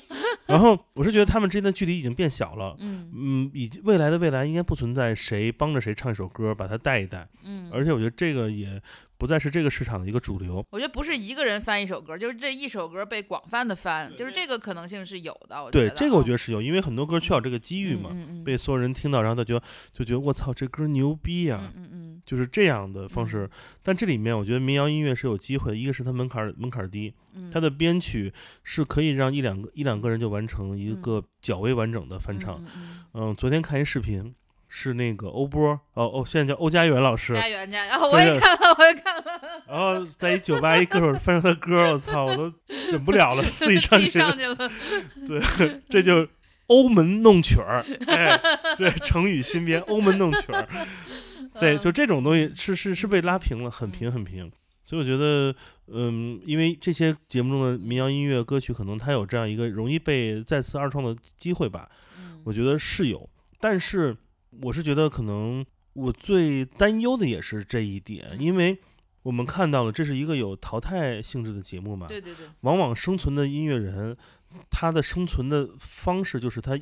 然后我是觉得他们之间的距离已经变小了，
嗯
嗯，以及未来的未来应该不存在谁帮着谁唱一首歌，把它带一带，
嗯，
而且我觉得这个也不再是这个市场的一个主流。
我觉得不是一个人翻一首歌，就是这一首歌被广泛的翻，就是这个可能性是有的。我
对，
觉得
这个我觉
得
得是有，因为很多歌缺少这个机遇嘛，
嗯嗯嗯
被所有人听到，然后他觉得就觉得我操，这歌牛逼呀、
嗯嗯嗯
就是这样的方式。但这里面我觉得民谣音乐是有机会，一个是它门槛儿门槛儿低，
嗯，
它的编曲是可以让一两个一两个人就完成一
嗯
个较为完整的翻唱。
嗯嗯
嗯，昨天看一视频，是那个欧波，哦哦，现在叫欧家园老师
嗯，家园家，然后我也看了，我也看了，
然后在一酒吧一歌手翻唱他歌，我操，我都忍不了了，[LAUGHS] 自己上
记
去，
上去了。[LAUGHS]
对，这就欧门弄曲儿，哎，这成语新编，欧门弄曲儿，[LAUGHS] 对就这种东西是是是被拉平了，很平很平。所以我觉得，嗯，因为这些节目中的民谣音乐歌曲，可能它有这样一个容易被再次二创的机会吧，
嗯
我觉得是有。但是我是觉得，可能我最担忧的也是这一点，
嗯。
因为我们看到了这是一个有淘汰性质的节目嘛，
对对对，
往往生存的音乐人，他的生存的方式就是他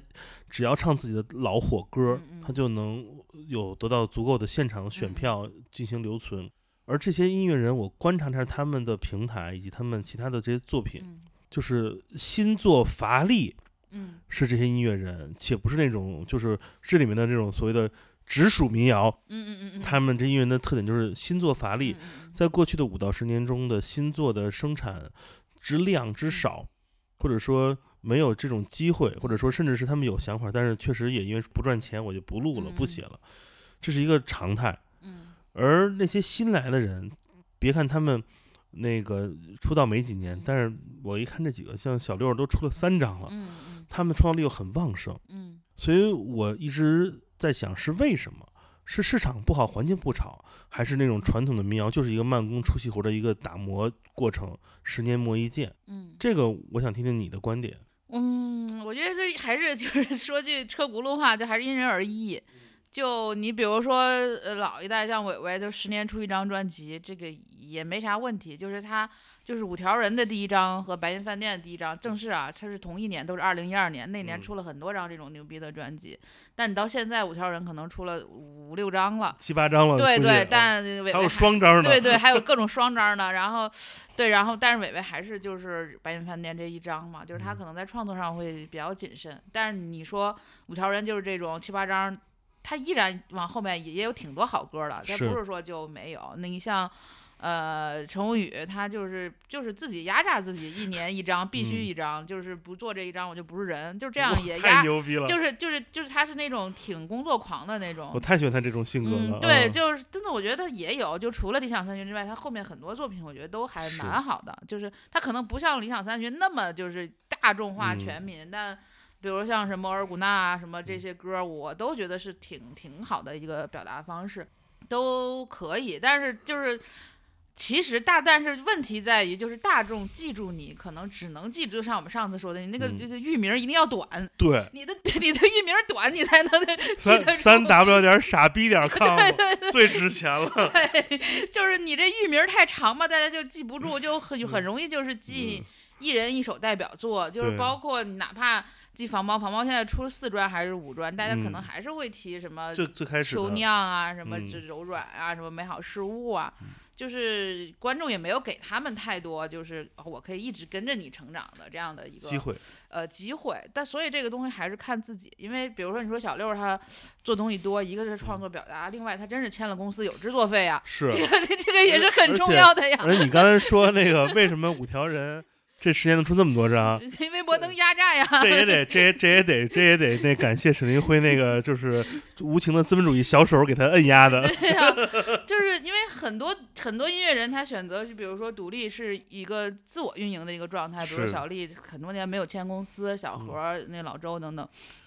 只要唱自己的老火歌，他就能有得到足够的现场选
嗯。
票进行留存。而这些音乐人，我观察下他们的平台以及他们其他的这些作品，
嗯。
就是新作乏力，
嗯。
是这些音乐人，且不是那种就是这里面的这种所谓的直属民谣，
嗯嗯嗯嗯，
他们这音乐人的特点就是新作乏力。在过去的五到十年中的新作的生产之量之少，或者说没有这种机会，或者说甚至是他们有想法，但是确实也因为不赚钱，我就不录了，不写了，这是一个常态。
嗯。
而那些新来的人，别看他们那个出道没几年，但是我一看这几个，像小六都出了三张了，他们创造力又很旺盛，
嗯
所以我一直在想是为什么？是市场不好，环境不炒，还是那种传统的民谣就是一个慢工出细活的一个打磨过程，十年磨一剑？
嗯
这个我想听听你的观点。
嗯，我觉得这还是就是 [LAUGHS] 说句车轱辘话，就还是因人而异。就你比如说，呃，老一代像伟伟，就十年出一张专辑，这个也没啥问题。就是他，就是五条人的第一张和白银饭店的第一张，正是啊，它是同一年，都是二零一二年，那年
嗯
出了很多张这种牛逼的专辑。但你到现在，五条人可能出了五六张了，
七八张了，
对对，但伟伟
还有双张呢。
对对，[LAUGHS] 还有各种双张呢，然后，对，然后但是伟伟还是就是白银饭店这一张嘛，就是他
嗯
可能在创作上会比较谨慎，但是你说五条人就是这种七八张，他依然往后面也也有挺多好歌的，他不是说就没有。那你像。呃，陈鸿宇他就是就是自己压榨自己，一年一张，必须
嗯
一张，就是不做这一张我就不是人，就这样也压，
牛逼了，
就是就是就是他是那种挺工作狂的那种，
我太喜欢他这种性格了。
嗯，对，
啊
就是真的，我觉得也有，就除了理想三旬之外，他后面很多作品我觉得都还蛮好的。就是他可能不像理想三旬那么就是大众化、
嗯
全民，但比如像什么尔古纳啊什么这些歌，我都觉得是挺挺好的一个表达方式，都可以。但是就是。其实大，但是问题在于，就是大众记住你，可能只能记住，就像我们上次说的，你那个就是域名一定要短，
对，
你的你的域名短，你才能记得住。
三三 w 点傻逼点 [LAUGHS] com 最值钱了。
对，就是你这域名太长嘛，大家就记不住，就很很容易就是记
嗯。
一人一首代表作，就是包括你哪怕记房猫，房猫现在出了四专还是五专，大家可能
嗯。
还是会提什么
最最开始的
秋酿啊，什么
嗯。
这柔软啊，什么美好事物啊，就是观众也没有给他们太多，就是哦我可以一直跟着你成长的这样的一个
机会，
呃机会，但所以这个东西还是看自己，因为比如说你说小六儿他做东西多，一个是创作表达，另外他真是签了公司有制作费啊，
是。
这个这个也是很重要的呀，
而你刚才说那个为什么五条人这十年能出这么多张？
因为摩登压榨呀，
这也得，这也这也得，这也得那感谢沈林辉那个就是无情的资本主义小手给他摁压的。[LAUGHS]
对呀、就是因为很多很多音乐人他选择是，比如说独立是一个自我运营的一个状态，比如说小丽很多年没有签公司，小何儿、那老周等等。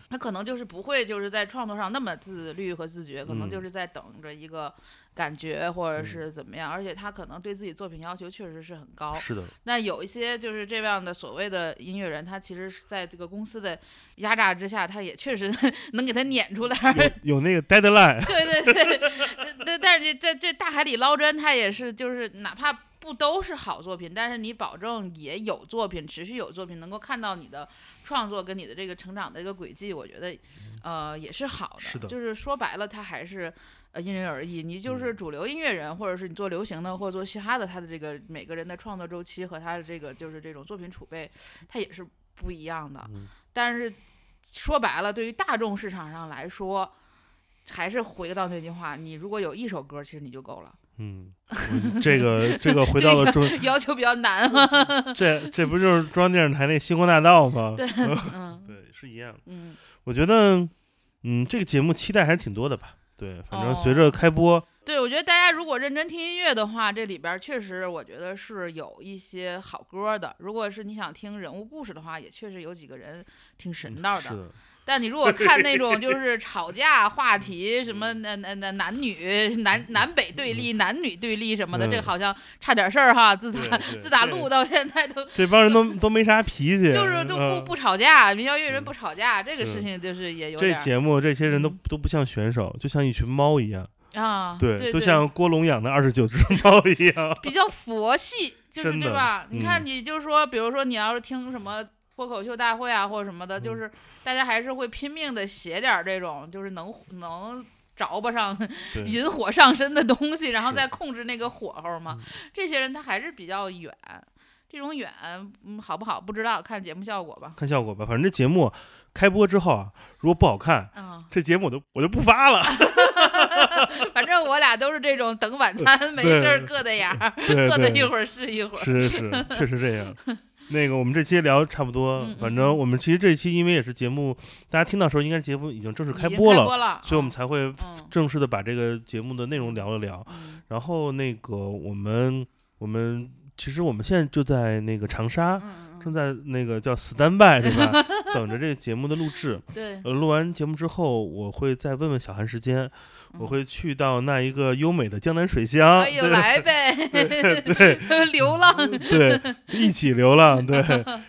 他可能就是不会，就是在创作上那么自律和自觉，可能
嗯。
就是在等着一个感觉或者是怎么样，而且他可能对自己作品要求确实是很高。
是的，
那有一些就是这样的所谓的音乐人，他其实是在这个公司的压榨之下，他也确实 [LAUGHS] 能给他撵出来，
有有那个 deadline，[LAUGHS]
对对对，但但是这这大海里捞针，他也是就是哪怕不都是好作品，但是你保证也有作品，持续有作品，能够看到你的创作跟你的这个成长的一个轨迹，我觉得呃也是好的。
是的
就是说白了，它还是。呃，因人而异。你就是
嗯
主流音乐人，或者是你做流行的，或者做嘻哈的，他的这个每个人的创作周期和他的这个就是这种作品储备，它也是不一样的。
嗯
但是说白了，对于大众市场上来说，还是回到那句话，你如果有一首歌，其实你就够了。
嗯，嗯这个这个回到了中，
要求比较难啊。[LAUGHS]
这这不就是中央电视台那星光大道吗？
对，[LAUGHS] 嗯
对，是一样的。
嗯，
我觉得，嗯，这个节目期待还是挺多的吧。对，反正随
哦
着开播，
对，我觉得大家如果认真听音乐的话，这里边儿确实我觉得是有一些好歌的。如果是你想听人物故事的话，也确实有几个人挺神道的。
是的，
但你如果看那种就 [LAUGHS] 是吵架话题，什么那那那男女南南北对立、男女对立什么的，这个
嗯
好像差点事儿哈。自打自打录到现在都
这帮人都都没啥脾气，[LAUGHS]
就是都不
嗯
不吵架，民谣乐人不吵架，这个事情就是也有
这
点儿
节目这些人都
嗯
都不像选手，就像一群猫一样，
啊，
对，
对，
就像郭龙养的二十九只 [LAUGHS] 猫一样。
比较佛系，就是对吧？你看，
嗯
你就是说，比如说你要是听什么脱口秀大会啊，或者什么的，
嗯
就是大家还是会拼命的写点儿这种，就是能能。着不上，引火上身的东西，然后再控制那个火候嘛。
嗯
这些人他还是比较远，这种远，嗯，好不好不知道，看节目效果吧。
看效果吧。反正这节目开播之后啊，如果不好看，
嗯，
这节目我都我就不发了。[LAUGHS]
反正我俩都是这种等晚餐，[LAUGHS] 没事儿硌的眼儿，[LAUGHS] 硌的一会儿是一会儿。
是是，确实这样。那个，我们这期聊得差不多，反正我们其实这一期因为也是节目，大家听到时候应该节目已经正式开播了，
播了，
所以我们才会
嗯
正式的把这个节目的内容聊了聊。
嗯
然后那个我们我们其实我们现在就在那个长沙，正在那个叫 stand by 对吧？[LAUGHS] 等着这个节目的录制。呃，录完节目之后，我会再问问小韩时间，我
嗯
会去到那一个优美的江南水乡，
哎呦，
对。
来呗，
对 [LAUGHS]
流浪，
对，一起流浪，[LAUGHS] 对。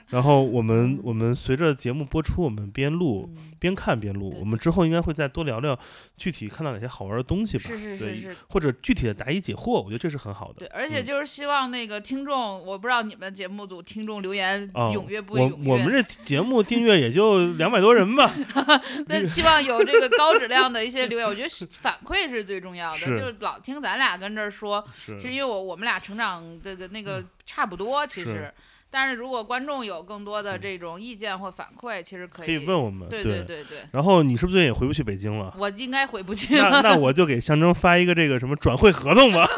然后我们
嗯。
我们随着节目播出，我们边录
嗯。
边看边录。我们之后应该会再多聊聊具体看到哪些好玩的东西吧，
是是
对
是是。
或者具体的答疑解惑，我觉得这是很好的。
对，而且
嗯。
就是希望那个听众，我不知道你们节目组听众留言
啊，
踊跃不踊跃？
我们这节目订阅也就两百多人吧，[LAUGHS]
那希望有这个高质量的一些留言，我觉得是反馈是最重要的。
是
就是老听咱俩跟这儿说，其实因为我我们俩成长的的那个差不多，其
是
实，但是如果观众有更多的这种意见或反馈，其实可以
可以问我们。
对
对
对对，
然后你是不是最近也回不去北京了？
我应该回不去
那
了。
那我就给象征发一个这个什么转会合同吧。[LAUGHS]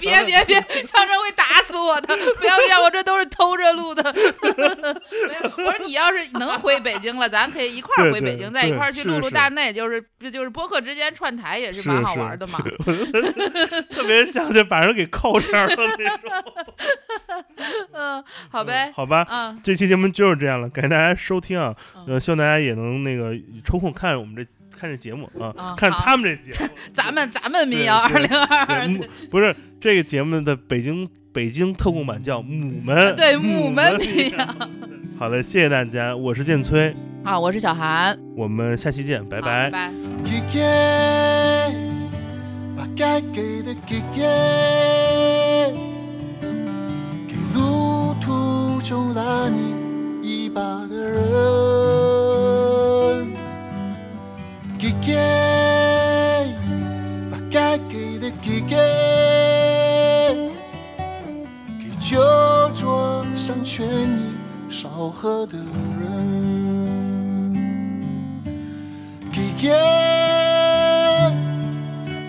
别别别，[LAUGHS] 象征会打死我的！[LAUGHS] 不要这样，我这都是偷着录的。[LAUGHS] 没有，我说你要是能回北京了，咱可以一块儿回北京，在一块儿去录录大内，就是就是播客之间串台也是蛮好玩的嘛。
特别像就把人给扣这儿了那种。
嗯，好呗。
好吧，
嗯，
这期节目就是这样了，感谢大家收听啊，
嗯
呃，希望大家也能那个抽空看我们这看这节目啊，看他们这节目。[LAUGHS]
咱们咱们民谣二
对
零二二，
不是这个节目的北京北京特供版叫《母门》，[LAUGHS]
对
母
母门
民
民谣。[LAUGHS]
好的，谢谢大家，我是建崔，
啊，我是小韩，
我们下期见，拜
好拜拜。
把该给的给给，给路途中拉你一把的人。给把该给的给给酒桌
上劝你少喝的人给给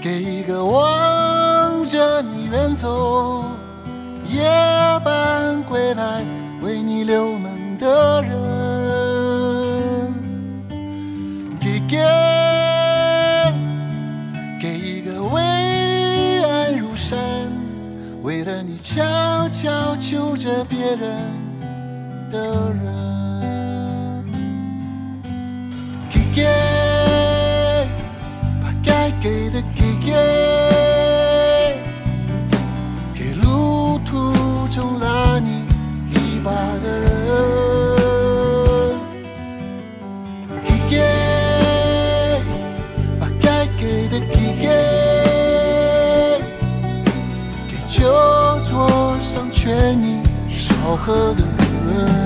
给一个望着你远走夜半归来为你留门的人给给为了你悄悄求着别人的人。给给把该给的给给，给路途中拉你一把的人。劝你少喝的人。